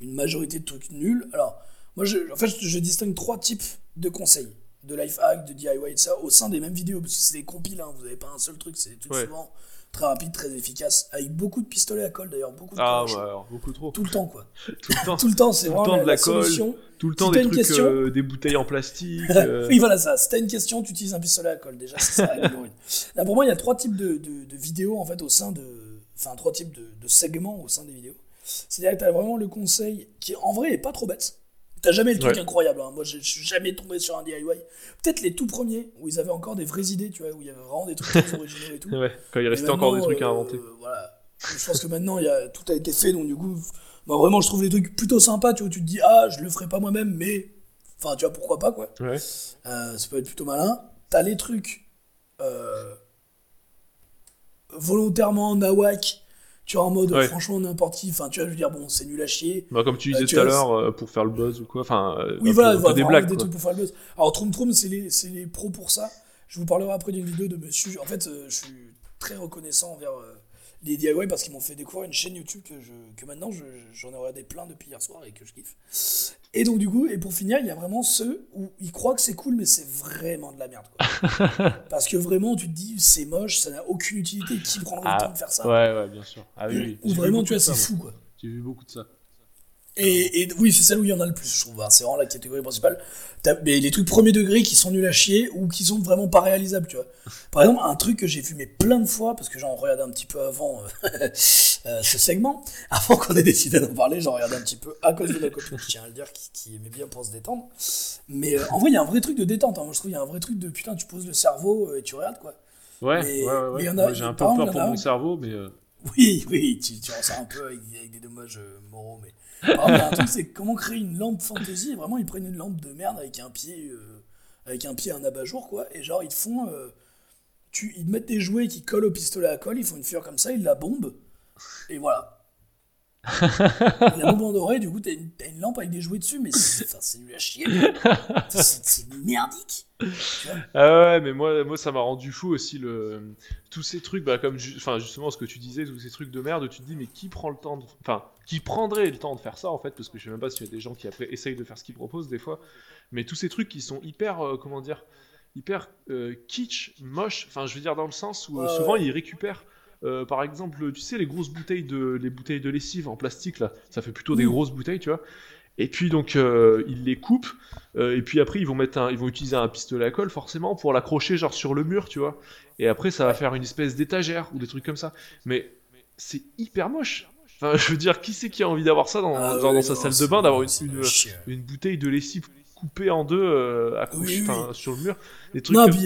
une majorité de trucs nuls. Alors, moi, je, en fait, je, je distingue trois types de conseils de life hack, de DIY et ça au sein des mêmes vidéos parce que c'est des compiles, hein, vous n'avez pas un seul truc, c'est trucs Ouais. souvent très rapides, très efficaces, avec beaucoup de pistolets à colle d'ailleurs, beaucoup de Ah ouais, alors, beaucoup trop. Tout le temps, quoi. Tout le temps. Tout le temps, c'est vraiment temps de la la colle. solution. Tout le temps Si des une trucs, question- euh, des bouteilles en plastique. euh, Oui, voilà ça. Si t'as une question, tu utilises un pistolet à colle. Déjà, ça. Là, pour moi, il y a trois types de, de- de vidéos en fait au sein de. Enfin, trois types de, de segments au sein des vidéos. C'est-à-dire que t'as vraiment le conseil qui, en vrai, est pas trop bête. T'as jamais le truc Ouais. incroyable. hein. Moi, je suis jamais tombé sur un DIY. Peut-être les tout premiers où ils avaient encore des vraies idées, tu vois, où il y avait vraiment des trucs très originaux et tout. Ouais, quand il restait encore des trucs à euh, inventer. voilà. Je pense que maintenant, il y a, tout a été fait, donc du coup, moi, vraiment, je trouve les trucs plutôt sympas, tu vois, tu te dis, ah, je le ferai pas moi-même, mais. Enfin, tu vois, pourquoi pas, quoi. Ouais. Euh, ça peut être plutôt malin. T'as les trucs euh, volontairement nawak, tu vois, en mode Ouais. franchement n'importe qui. Enfin, tu vois, je veux dire, bon, c'est nul à chier. Bah, comme tu Euh, disais tu tout à l'heure, euh, pour faire le buzz ou quoi. Enfin, euh, Oui, voilà, voilà, des blagues. des trucs pour faire le buzz. Alors, Troum Troum, c'est les, c'est les pros pour ça. Je vous parlerai après d'une vidéo de monsieur. En fait, je suis très reconnaissant envers les DIY parce qu'ils m'ont fait découvrir une chaîne YouTube que, je, que maintenant je- j'en ai regardé plein depuis hier soir et que je kiffe. Et donc, du coup, et pour finir, il y a vraiment ceux où ils croient que c'est cool, mais c'est vraiment de la merde. Quoi. parce que vraiment, tu te dis, c'est moche, ça n'a aucune utilité. Qui prendrait Ah, le temps de faire ça? Ouais, ouais, bien sûr. Ah oui, oui. Ou vraiment, tu vois, c'est fou, quoi. J'ai vu beaucoup de ça. Et, et oui, c'est celle où il y en a le plus, je trouve. hein. C'est vraiment la catégorie principale. T'as- Mais les trucs premier degré qui sont nuls à chier ou qui sont vraiment pas réalisables, tu vois. Par exemple, un truc que j'ai mais plein de fois, parce que j'en regardais un petit peu avant euh, euh, ce segment, avant qu'on ait décidé d'en parler, j'en regardais un petit peu à cause de ma copine, je tiens à le dire, qui, qui aimait bien pour se détendre. Mais euh, en vrai, il y a un vrai truc de détente. hein. Moi, je trouve qu'il y a un vrai truc de putain, tu poses le cerveau euh, et tu regardes, quoi. Ouais, Mais- ouais, ouais. mais ouais. y en a- Moi, j'ai un peu par exemple, peur y en pour a mon un- cerveau, mais. euh, Oui, oui, tu, tu ressens un peu avec, avec des dommages euh, moraux, mais. Y a un truc, c'est comment créer une lampe fantasy? Vraiment, ils prennent une lampe de merde avec un pied, euh, avec un pied, un abat-jour, quoi. Et genre, ils font. euh, tu, ils te mettent des jouets qui collent au pistolet à colle, ils font une figure comme ça, ils la bombent. Et voilà. La bombe en doré, du coup, t'as une, lampe avec des jouets dessus, mais c'est nul à chier. C'est merdique. Tu vois Ah ouais, mais moi, moi ça m'a rendu fou aussi le tous ces trucs, bah comme ju- justement ce que tu disais, tous ces trucs de merde, tu te dis mais qui prend le temps, de... enfin qui prendrait le temps de faire ça en fait, parce que je sais même pas s'il y a des gens qui après essayent de faire ce qu'ils proposent des fois, mais tous ces trucs qui sont hyper, euh, comment dire, hyper euh, kitsch, moche, enfin je veux dire dans le sens où euh, souvent ils récupèrent euh, par exemple, tu sais les grosses bouteilles de les bouteilles de lessive en plastique là, ça fait plutôt des grosses bouteilles, tu vois. Et puis donc euh, ils les coupent euh, et puis après ils vont mettre un, ils vont utiliser un pistolet à colle forcément pour l'accrocher genre sur le mur, tu vois. Et après ça va faire une espèce d'étagère ou des trucs comme ça. Mais c'est hyper moche. Enfin, je veux dire, qui c'est qui a envie d'avoir ça dans, Ah ouais, dans sa non, salle de bain, d'avoir une, une bouteille de lessive coupée en deux euh, Oui, oui. enfin, sur le mur, des trucs Non, puis il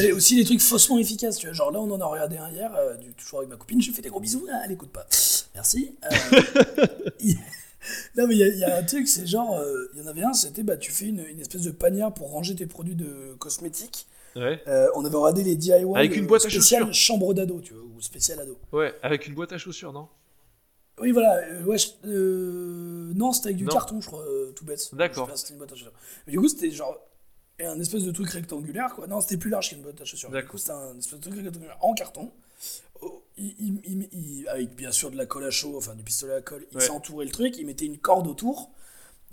y y a aussi des trucs faussement efficaces, tu vois. Genre là, on en a regardé un hier, euh, du- toujours avec ma copine, je fais des gros bisous, ah, elle écoute pas. Merci. Euh, Non, mais il y, a- il y a un truc, c'est genre, euh, il y en avait un, c'était, bah, tu fais une, une espèce de panière pour ranger tes produits de cosmétiques. Ouais, Euh, on avait regardé les DIY Avec une euh, boîte à chaussures. chambre d'ado, tu vois, ou spécial ado. ouais, avec une boîte à chaussures, non? Oui, voilà, euh, ouais, je- euh, non, c'était avec du Non. carton, je crois, euh, tout bête. D'accord. C'était une boîte à chaussures. Mais du coup, c'était genre un espèce de truc rectangulaire, quoi. Non, c'était plus large qu'une boîte à chaussures. Du coup, c'était un espèce de truc rectangulaire en carton. Oh, il- il- il- il- avec bien sûr de la colle à chaud, enfin du pistolet à colle, il Ouais. s'entourait le truc, il mettait une corde autour,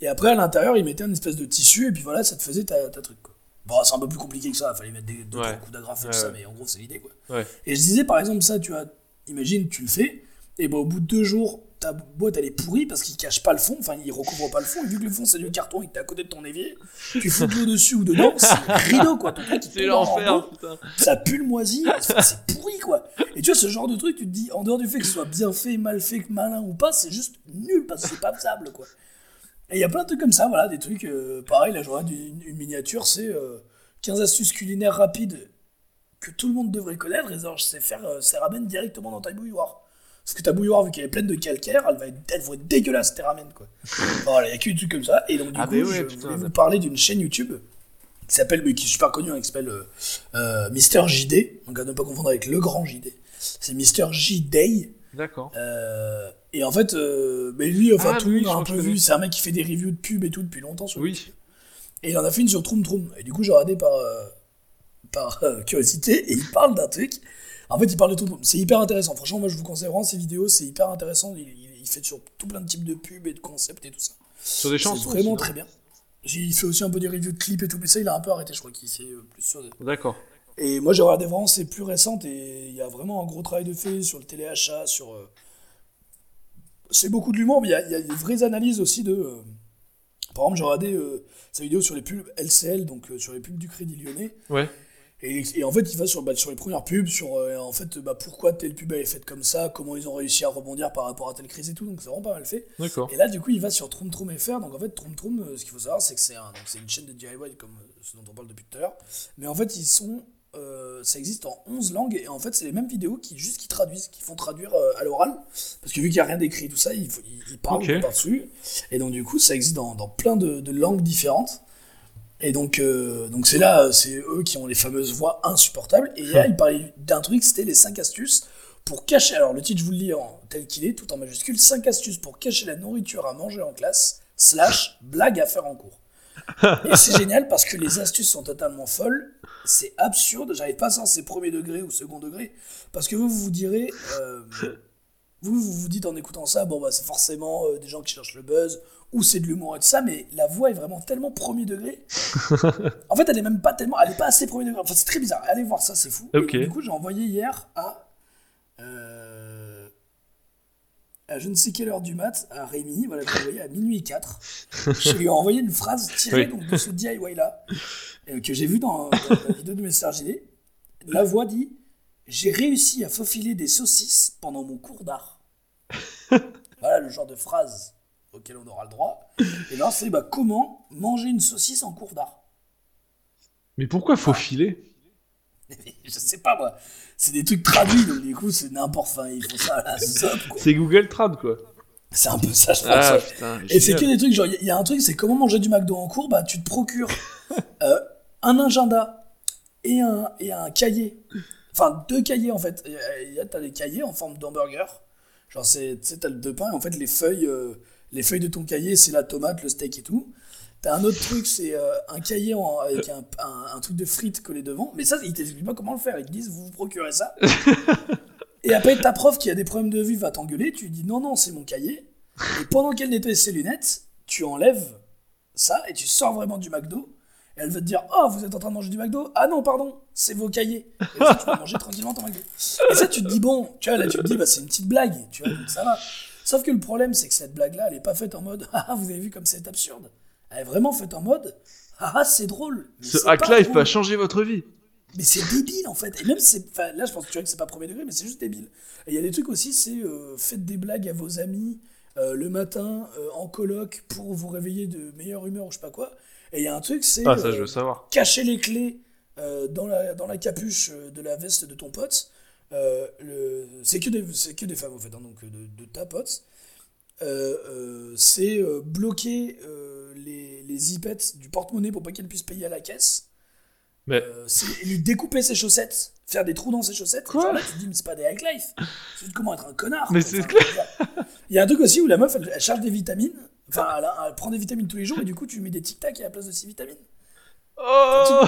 et après à l'intérieur, il mettait un espèce de tissu, et puis voilà, ça te faisait ta, ta truc, quoi. Bon, c'est un peu plus compliqué que ça, fallait mettre des deux, Ouais. trois coups d'agrafe et tout ça, mais en gros, c'est l'idée, quoi. Et je disais, par exemple, ça, tu vois, imagine, tu le fais, et ben au bout de deux jours, ta boîte elle est pourrie parce qu'il cache pas le fond, enfin il recouvre pas le fond, et vu que le fond c'est du carton et que t'es à côté de ton évier, tu fous de l'eau dessus ou dedans, c'est rideau quoi, ton truc C'est l'enfer, ça pue le moisi, c'est pourri quoi. Et tu vois, ce genre de truc, tu te dis, en dehors du fait que ce soit bien fait, mal fait, malin ou pas, c'est juste nul parce que c'est pas faisable quoi. Et il y a plein de trucs comme ça, voilà, des trucs, euh, pareil, là regarde une, une miniature, c'est euh, 15 astuces culinaires rapides que tout le monde devrait connaître, et genre, je sais faire euh, ces ramen directement dans ta bouilloire. Parce que ta bouilloire, vu qu'elle est pleine de calcaire, elle va être, elle va être dégueulasse, tes ramen, quoi. Voilà, il y a que des trucs comme ça. Et donc, du Ah, coup, ouais, je putain, voulais vous parler d'une chaîne YouTube qui s'appelle, mais qui est super connue, hein, qui s'appelle euh, euh, Mister JD. Donc, à ne pas confondre avec le grand JD. C'est Mister JD. D'accord. Euh, et en fait, euh, mais lui, enfin, Ah, tout le monde a un peu vu. C'est un mec qui fait des reviews de pub et tout depuis longtemps sur Oui. et il en a fait une sur Troum Troum. Et du coup, j'ai regardé par, par curiosité. Et il parle d'un truc. En fait, il parle de Troum. C'est hyper intéressant. Franchement, moi, je vous conseille vraiment ces vidéos. C'est hyper intéressant. Il, il- il fait sur tout plein de types de pubs et de concepts et tout ça. Sur des C'est chansons. vraiment aussi, très bien. Il fait aussi un peu des reviews de clips et tout. Mais ça, il a un peu arrêté. Je crois qu'il s'est euh, plus sur D'accord. Et moi, j'ai regardé vraiment ces plus récentes. Et il y a vraiment un gros travail de fait sur le téléachat. Sur. euh, C'est beaucoup de l'humour. Mais il y, a- il y a des vraies analyses aussi de. euh, Par exemple, j'ai regardé euh, sa vidéo sur les pubs LCL, donc sur les pubs du Crédit Lyonnais. Ouais. Et, en fait, il va sur, bah, sur les premières pubs, sur euh, en fait, bah, pourquoi telle pub elle est faite comme ça, comment ils ont réussi à rebondir par rapport à telle crise et tout. Donc c'est vraiment pas mal fait. Et là, du coup, il va sur Troum Troum FR. Donc en fait, Troum Troum, euh, ce qu'il faut savoir, c'est que c'est un, une chaîne de DIY comme euh, ce dont on parle depuis tout à l'heure. Mais en fait, ils sont. euh, ça existe en 11 langues et en fait c'est les mêmes vidéos qui juste qui traduisent, qui font traduire à l'oral parce que vu qu'il n'y a rien d'écrit tout ça, ils, ils, ils parlent par-dessus et donc du coup ça existe dans, dans plein de, de langues différentes et donc euh, donc c'est là c'est eux qui ont les fameuses voix insupportables et là ils parlaient d'un truc c'était les 5 astuces pour cacher alors le titre je vous le lis en tel qu'il est tout en majuscule 5 astuces pour cacher la nourriture à manger en classe slash blague à faire en cours et c'est génial parce que les astuces sont totalement folles. C'est absurde. J'arrive pas à savoir si c'est premier degré ou second degré. Parce que vous, vous vous direz. euh, vous, vous vous dites en écoutant ça, bon, bah, c'est forcément euh, des gens qui cherchent le buzz ou c'est de l'humour et tout ça, mais la voix est vraiment tellement premier degré. en fait, elle est même pas tellement. Elle est pas assez premier degré. Enfin, c'est très bizarre. Allez voir ça, c'est fou. Et Ok. du coup, j'ai envoyé hier à. euh, à je ne sais quelle heure du mat, à Rémi, voilà, j'ai envoyé à minuit 4. Je lui ai envoyé une phrase tirée Oui. donc, de ce DIY là, euh, que j'ai vu dans, dans la vidéo de Message JD. La voix dit J'ai réussi à faufiler des saucisses pendant mon cours d'art. voilà le genre de phrase auquel on aura le droit. Et là, c'est bah, comment manger une saucisse en cours d'art? Mais pourquoi faut filer? Je sais pas moi. C'est des trucs traduits, donc du coup, c'est n'importe. Enfin, ils font ça à la somme, quoi. C'est Google Trad, quoi. C'est un peu ça, je pense. Ah, putain. Et c'est que des trucs, genre, il y, a un truc, c'est comment manger du McDo en cours, bah, tu te procures euh, un agenda et un, et un cahier. Enfin, deux cahiers, en fait. Et, Il y a, t'as des cahiers en forme d'hamburger. Genre, c'est, tu sais, t'as le deux pains, et en fait, les feuilles, euh, les feuilles de ton cahier, c'est la tomate, le steak et tout. T'as un autre truc, c'est euh, un cahier en- avec un, un- un truc de frites collé devant. Mais ça, ils t'expliquent pas comment le faire. Ils te disent, vous vous procurez ça. et après, ta prof qui a des problèmes de vue va t'engueuler. Tu lui dis, non, non, c'est mon cahier. Et pendant qu'elle nettoie ses lunettes, tu enlèves ça et tu sors vraiment du McDo. Et elle va te dire Oh, vous êtes en train de manger du McDo? Ah non, pardon, c'est vos cahiers. Et ça, tu vas manger tranquillement ton McDo. Et ça, tu te dis Bon, tu vois, là, tu te dis bah, C'est une petite blague, tu vois, donc ça va. Sauf que le problème, c'est que cette blague-là, elle est pas faite en mode Ah, vous avez vu comme c'est absurde. Elle est vraiment faite en mode Ah, c'est drôle. mais Ce c'est pas hack life drôle. va changer votre vie. Mais c'est débile en fait. Et même c'est, enfin, là je pense que tu vois que c'est pas premier degré, mais c'est juste débile. Et il y a des trucs aussi, c'est euh, faites des blagues à vos amis euh, le matin euh, en coloc pour vous réveiller de meilleure humeur ou je sais pas quoi. Et il y a un truc, c'est Ah, ça, je veux savoir. cacher les clés dans, la, dans la capuche de la veste de ton pote. Euh, c'est, que des, c'est que des femmes en fait, hein, donc de, de ta pote. Euh, euh, c'est euh, bloquer euh, les, les zipettes du porte-monnaie pour pas qu'elle puisse payer à la caisse. Mais- Euh, c'est lui découper ses chaussettes, faire des trous dans ses chaussettes. Quoi Genre là, tu te dis, mais c'est pas des hack life. C'est comment être un connard. Mais c'est. Il y a un truc aussi où la meuf, elle, elle charge des vitamines. Enfin, elle, a- elle prend des vitamines tous les jours et du coup, tu mets des tic-tac à la place de ces vitamines. Oh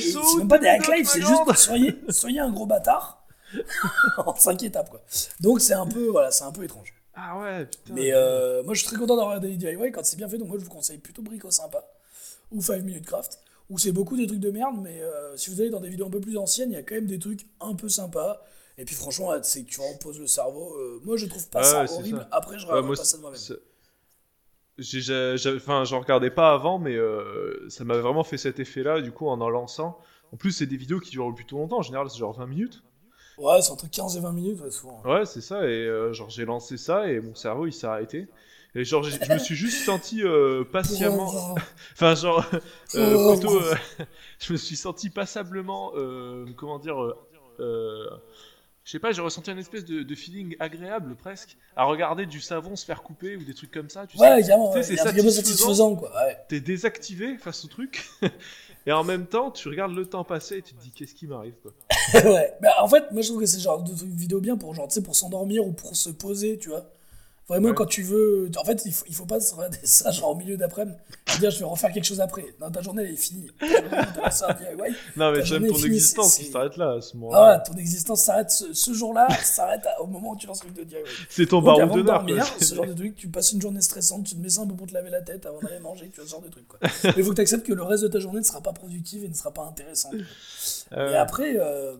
c'est même pas des hack c'est juste soyez, soyez un gros bâtard en cinq étapes quoi. Donc c'est un peu voilà, c'est un peu étrange. Ah ouais, putain. Mais euh, moi je suis très content d'avoir les DIY quand c'est bien fait, donc moi je vous conseille plutôt Brico Sympa ou 5 Minutes Craft où c'est beaucoup des trucs de merde, mais euh, si vous allez dans des vidéos un peu plus anciennes, il y a quand même des trucs un peu sympas. Et puis franchement, c'est que tu reposes le cerveau. euh, moi, je trouve pas ça horrible. ça. Après, je Ouais, moi, pas ça de moi-même. c'est- j'ai- j'ai- j'avais- Enfin, j'en regardais pas avant, mais euh, ça m'avait vraiment fait cet effet-là, du coup, en en lançant. En plus, c'est des vidéos qui durent plutôt longtemps. En général, c'est genre 20 minutes. Ouais, c'est entre 15 et 20 minutes, ouais, souvent. Ouais, c'est ça. Et euh, genre, j'ai lancé ça et mon cerveau, il s'est arrêté. Et genre, je me suis juste senti euh, patiemment. Enfin, genre, Oh. plutôt, je me suis senti passablement, comment dire, je sais pas, j'ai ressenti un espèce de, de feeling agréable presque à regarder du savon se faire couper ou des trucs comme ça. Tu sais, Ouais, ouais. c'est satisfaisant. satisfaisant, quoi. Ouais. t'es désactivé face au truc. Et en même temps, tu regardes le temps passer et tu te dis qu'est-ce qui m'arrive quoi. ouais. Mais en fait, moi, je trouve que c'est genre de trucs vidéo bien pour, genre, tu sais, pour s'endormir ou pour se poser, tu vois. Vraiment, Ouais. quand tu veux. En fait, il faut, il faut pas se regarder ça, genre, au milieu d'après-midi. dire, je vais refaire quelque chose après. Non, ta journée, elle est finie. Ta journée, lancé un DIY. Non mais journée ton finie, existence qui s'arrête là à ce Ah moment-là. ouais, ton existence s'arrête ce, ce jour-là, s'arrête à- au moment où tu lances le truc de DIY. c'est ton avant de dormir, ce genre de truc, tu passes une journée stressante, tu te mets ça un peu pour te laver la tête avant d'aller manger, tu vois, ce genre de truc, quoi. Mais il faut que tu acceptes que le reste de ta journée ne sera pas productive et ne sera pas intéressante. Euh, Et après, euh,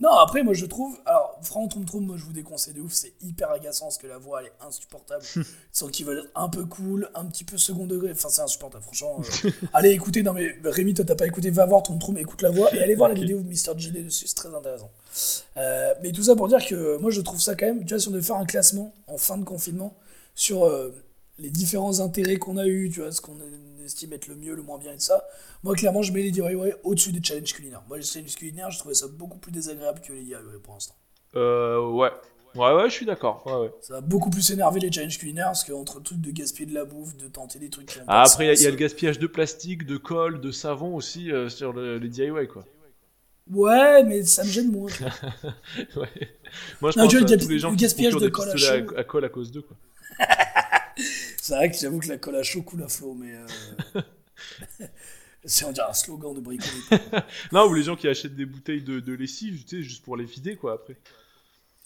non, après, moi je trouve, alors, Franck Troum Troum, moi je vous déconseille de ouf, c'est hyper agaçant parce que la voix elle est insupportable. Sans qu'ils veulent être un peu cool, un petit peu second degré, enfin c'est insupportable, franchement. euh, allez écouter, non mais Rémi, toi t'as pas écouté, va voir Troum Troum, écoute la voix et allez voir la vidéo de Mr. JD dessus, c'est très intéressant. Euh, mais tout ça pour dire que moi je trouve ça quand même, tu vois, si on devait faire un classement en fin de confinement sur euh, les différents intérêts qu'on a eu, tu vois, ce qu'on estime être le mieux, le moins bien et tout ça. Moi, clairement, je mets les DIY au-dessus des challenges culinaires. Moi, les challenges culinaires, je trouvais ça beaucoup plus désagréable que les DIY pour l'instant. euh, ouais. Ouais, ouais, je suis d'accord. Ouais, ouais. Ça va beaucoup plus énerver les challenges culinaires parce qu'entre truc de gaspiller de la bouffe, de tenter des trucs qui Ah, après, il y a- y, le gaspillage de plastique, de colle, de savon aussi euh, sur le, les DIY, quoi. Ouais, mais ça me gêne moins. Ouais. Moi, je Non, pense le tous les gens le gaspillage de colle à, à colle à cause d'eux, quoi. C'est vrai que j'avoue que la colle à chaud coule à flot, mais. euh, C'est on dirait un slogan de bricolage. Non, ou les gens qui achètent des bouteilles de, de lessive, tu sais, juste pour les vider, quoi, après.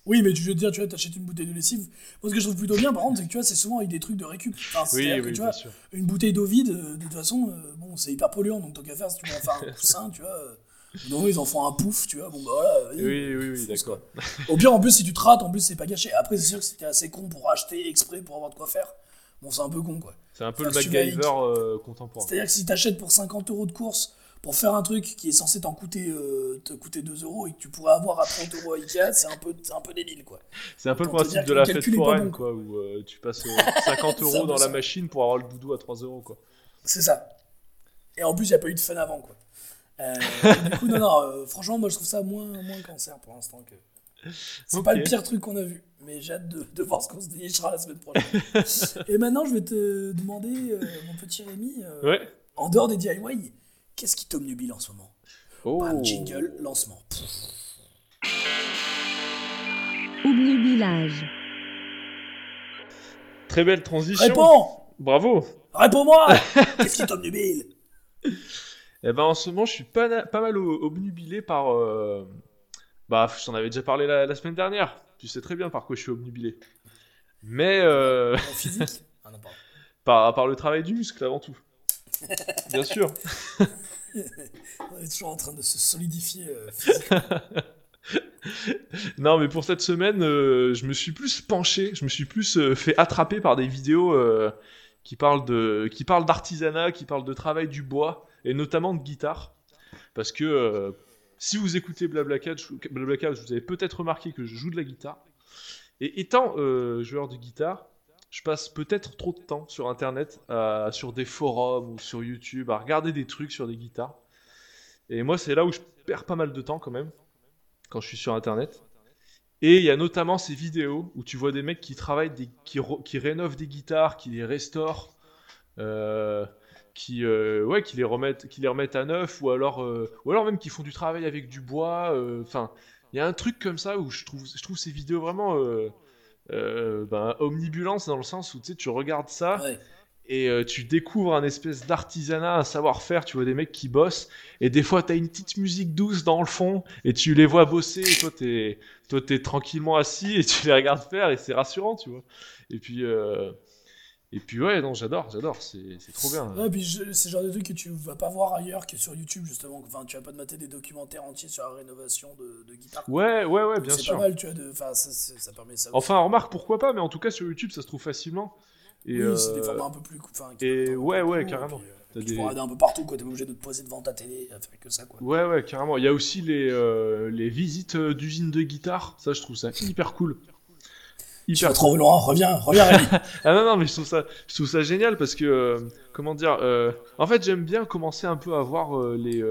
Oui, mais tu veux dire, tu vois, t'achètes une bouteille de lessive. Moi, ce que je trouve plutôt bien, par contre, c'est que tu vois, c'est souvent avec des trucs de récup. Enfin, Oui, que, oui, tu vois, sûr. une bouteille d'eau vide, euh, de toute façon, euh, bon, c'est hyper polluant, donc tant qu'à faire, si tu veux en faire un coussin, tu vois. euh, non, ils en font un pouf, tu vois, bon bah voilà. Oui, oui, oui, d'accord. Au pire, en plus, si tu te rates, en plus, c'est pas gâché. Après, c'est sûr que c'était assez con pour acheter exprès pour avoir de quoi faire. Bon, c'est un peu con, quoi. C'est un peu Enfin, le MacGyver euh, contemporain. C'est-à-dire que si t'achètes pour 50 euros de course pour faire un truc qui est censé t'en coûter, euh, te coûter 2 euros et que tu pourrais avoir à 30 euros à Ikea, c'est un peu, un peu débile, quoi. C'est un peu le principe de la fête foraine, bon, quoi, où euh, tu passes euh, 50 C'est euros dans la machine pour avoir le doudou à 3 euros, quoi. C'est ça. Et en plus, il n'y a pas eu de fun avant, quoi. Et du coup, non, non, franchement, moi je trouve ça moins, moins cancer pour l'instant que. C'est pas le pire truc qu'on a vu, mais j'ai hâte de, de voir ce qu'on se dénichera la semaine prochaine. et maintenant, je vais te demander, euh, mon petit Rémi, euh, Ouais. en dehors des DIY, qu'est-ce qui t'omnubile en ce moment? Oh. Bam, jingle, lancement. Obnubilage. Très belle transition. Réponds Bravo. Réponds-moi Qu'est-ce qui t'omnubile Eh ben en ce moment, je suis pas, mal obnubilé par. euh, Bah, je t'en avais déjà parlé la, la semaine dernière. Tu sais très bien par quoi je suis obnubilé. Mais euh, En physique? Ah non, par, par le travail du muscle avant tout. Bien sûr. On est toujours en train de se solidifier euh, physiquement. Non, mais pour cette semaine, euh, je me suis plus penché, je me suis plus euh, fait attraper par des vidéos euh, qui parlent de, qui parlent d'artisanat, qui parlent de travail du bois et notamment de guitare, parce que euh, si vous écoutez je- Blablacar, vous avez peut-être remarqué que je joue de la guitare. Et étant euh, joueur de guitare, je passe peut-être trop de temps sur Internet, sur des forums ou sur YouTube, à regarder des trucs sur des guitares. Et moi, c'est là où je perds pas mal de temps quand même quand je suis sur internet. Et il y a notamment ces vidéos où tu vois des mecs qui travaillent, qui, qui rénovent des guitares, qui les restaurent, euh, qui, euh, ouais, qui, les remettent, qui les remettent à neuf, ou alors, euh, ou alors même qui font du travail avec du bois. euh, Enfin, il y a un truc comme ça où je trouve, je trouve ces vidéos vraiment ben, omnibulance dans le sens où tu sais, tu regardes ça Ouais. et tu découvres un espèce d'artisanat, un savoir-faire, tu vois des mecs qui bossent, et des fois t'as une petite musique douce dans le fond, et tu les vois bosser, et toi t'es, toi t'es tranquillement assis, et tu les regardes faire, et c'est rassurant, tu vois. Et puis, Et puis ouais, non, j'adore, j'adore, c'est c'est trop bien. Ouais, puis c'est le genre de truc que tu vas pas voir ailleurs que sur YouTube, justement. Enfin, tu vas pas te mater des documentaires entiers sur la rénovation de, de guitare. Ouais, ouais, ouais, bien c'est sûr. pas mal, tu vois. De... Enfin, ça, c'est- ça permet ça. Enfin, remarque, pourquoi pas, mais en tout cas sur YouTube, ça se trouve facilement. Et, oui, c'est des euh, formats un peu plus. et ouais, plus ouais, carrément. puis, euh, Tu des- peux regarder un peu partout, quoi. T'es pas obligé de te poser devant ta télé à faire que ça, quoi. Ouais, ouais, carrément. Il y a aussi les, euh, les visites d'usines de guitare. Ça, je trouve ça hyper cool. Tu vas trop loin, reviens, reviens. Ah non, non, mais je trouve ça, je trouve ça génial parce que, euh, comment dire, euh, en fait, j'aime bien commencer un peu à voir euh, les.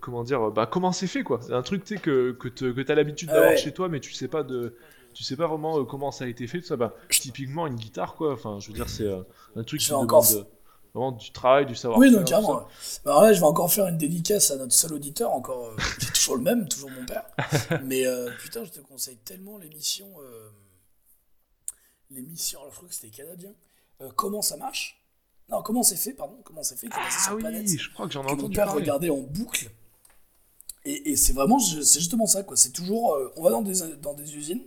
comment dire, bah, comment c'est fait quoi. Un truc tu que, que, t'as l'habitude d'avoir Ouais. chez toi, mais tu sais pas de. Tu sais pas vraiment comment ça a été fait, tout ça. Bah, typiquement, une guitare quoi. Enfin, je veux dire, c'est un truc qui demande encore- vraiment du travail, du savoir. Oui, non, carrément. ouais. Bah, Alors là, je vais encore faire une dédicace à notre seul auditeur, encore, euh, qui est toujours le même, toujours mon père. Mais euh, putain, je te conseille tellement l'émission. euh, l'émission, alors je crois que c'était canadien. Euh, comment ça marche? Non, comment c'est fait, pardon? Comment c'est fait? Ah sur oui, Planète, je crois que j'en ai que mon entendu père parler. regardait en boucle. Et, et c'est vraiment, c'est justement ça, quoi. C'est toujours, on va dans des, dans des usines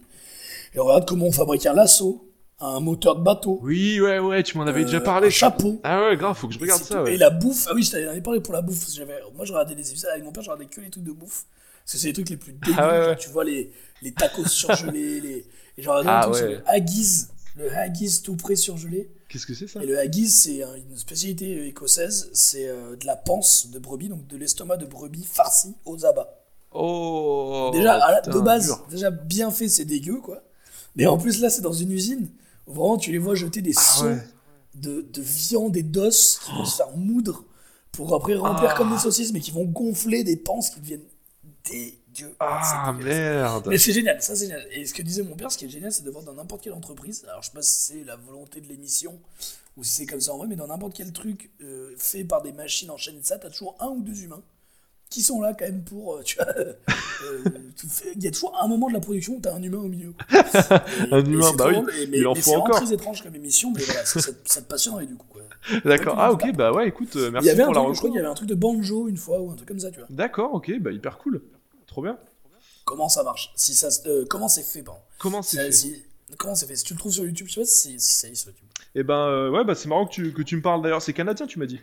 et on regarde comment on fabrique un lasso, un moteur de bateau, Oui, ouais, ouais, tu m'en avais déjà euh, parlé. un chapeau. Ah ouais, grave, faut que je regarde ça. Ouais. Et la bouffe, ah oui, je t'avais parlé pour la bouffe. Moi, je regardais des épisodes avec mon père, je regardais que les trucs de bouffe. Parce que c'est les trucs les plus dégueux. Ah ouais, ouais. Tu vois les, les tacos surgelés, les... et genre, Ah truc le haggis, le haggis tout près surgelé. Qu'est-ce que c'est ça? Et le haggis, c'est un- une spécialité écossaise. C'est euh, de la panse de brebis, donc de l'estomac de brebis farci aux abats. Oh déjà, putain, de base, dur. déjà bien fait, c'est dégueu, quoi. Mais en plus, là, c'est dans une usine. Vraiment, tu les vois jeter des Ah ouais. de, de viande et d'os qui vont se faire moudre pour après remplir Ah. comme des saucisses, mais qui vont gonfler des panses qui deviennent dégueu. Ah merde Mais c'est génial, ça c'est génial. Et ce que disait mon père, ce qui est génial, c'est de voir dans n'importe quelle entreprise, alors je sais pas si c'est la volonté de l'émission ou si c'est comme ça en vrai, mais dans n'importe quel truc euh, fait par des machines en chaîne et ça, t'as toujours un ou deux humains qui sont là quand même pour, euh, tu vois, euh, fait- il y a toujours un moment de la production où t'as un humain au milieu. Et- Un humain, c'est bah oui, mais, il en faut c'est encore. très étrange comme émission, mais voilà, ça, ça- te passionnerait du coup. D'accord, ah ok, bah ouais, écoute, euh, Il merci y avait un pour la truc, je crois qu'il y avait un truc de banjo une fois ou un truc comme ça, tu vois. D'accord, ok, bah hyper cool. Trop bien. Comment ça marche? Si ça, euh, comment c'est fait, pardon? Comment c'est fait? si- comment c'est fait? Si tu le trouves sur YouTube, je sais pas si, si ça y est sur YouTube. Eh ben, euh, ouais, bah c'est marrant que tu, que tu me parles d'ailleurs. C'est canadien, tu m'as dit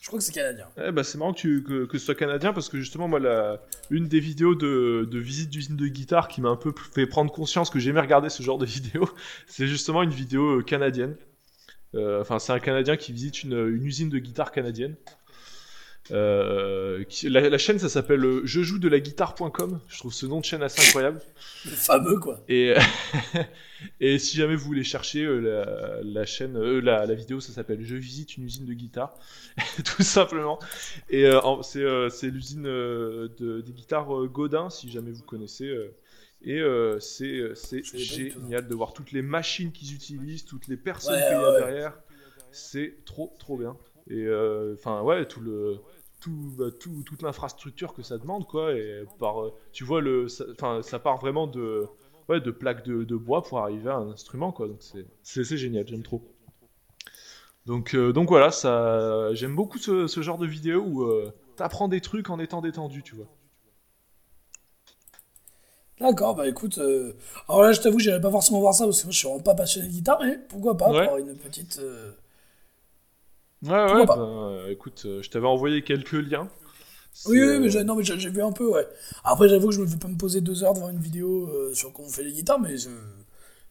Je crois que c'est canadien. Eh bah c'est marrant que, que, ce soit canadien parce que justement, moi, la, une des vidéos de, de visite d'usine de guitare qui m'a un peu fait prendre conscience que j'aimais regarder ce genre de vidéo, c'est justement une vidéo euh, canadienne. Euh, Enfin, c'est un Canadien qui visite une usine de guitare canadienne. Euh, qui- la, la chaîne, ça s'appelle euh, je joue de la guitare.com. Je trouve ce nom de chaîne assez incroyable. Le fameux, quoi. Et, et si jamais vous voulez chercher euh, la, la chaîne, euh, la, la vidéo, ça s'appelle Je visite une usine de guitare, tout simplement. Et c'est l'usine de, des guitares Godin, si jamais vous connaissez. et c'est non. génial de voir toutes les machines qu'ils utilisent, toutes les personnes Ouais, qu'il y a ouais, derrière. C'est trop, trop bien. Et enfin, ouais, tout le. Tout, bah, tout- toute l'infrastructure que ça demande quoi et par euh, tu vois le ça, enfin ça part vraiment de ouais, de plaques de, de bois pour arriver à un instrument quoi donc c'est génial j'aime trop donc euh, donc voilà ça j'aime beaucoup ce, ce genre de vidéo où euh, t'apprends des trucs en étant détendu tu vois D'accord, bah écoute. euh, Alors là, je t'avoue, j'irai pas forcément voir ça parce que moi, je suis vraiment pas passionné de guitare, mais pourquoi pas Ouais. pour une petite. Ouais ouais pas. ben, euh, écoute euh, je t'avais envoyé quelques liens Oui, oui, euh, mais j'ai- non, mais j'ai j'ai vu un peu, ouais. Après, j'avoue que je me fais pas me poser deux heures devant une vidéo euh, sur comment on fait les guitares, mais je-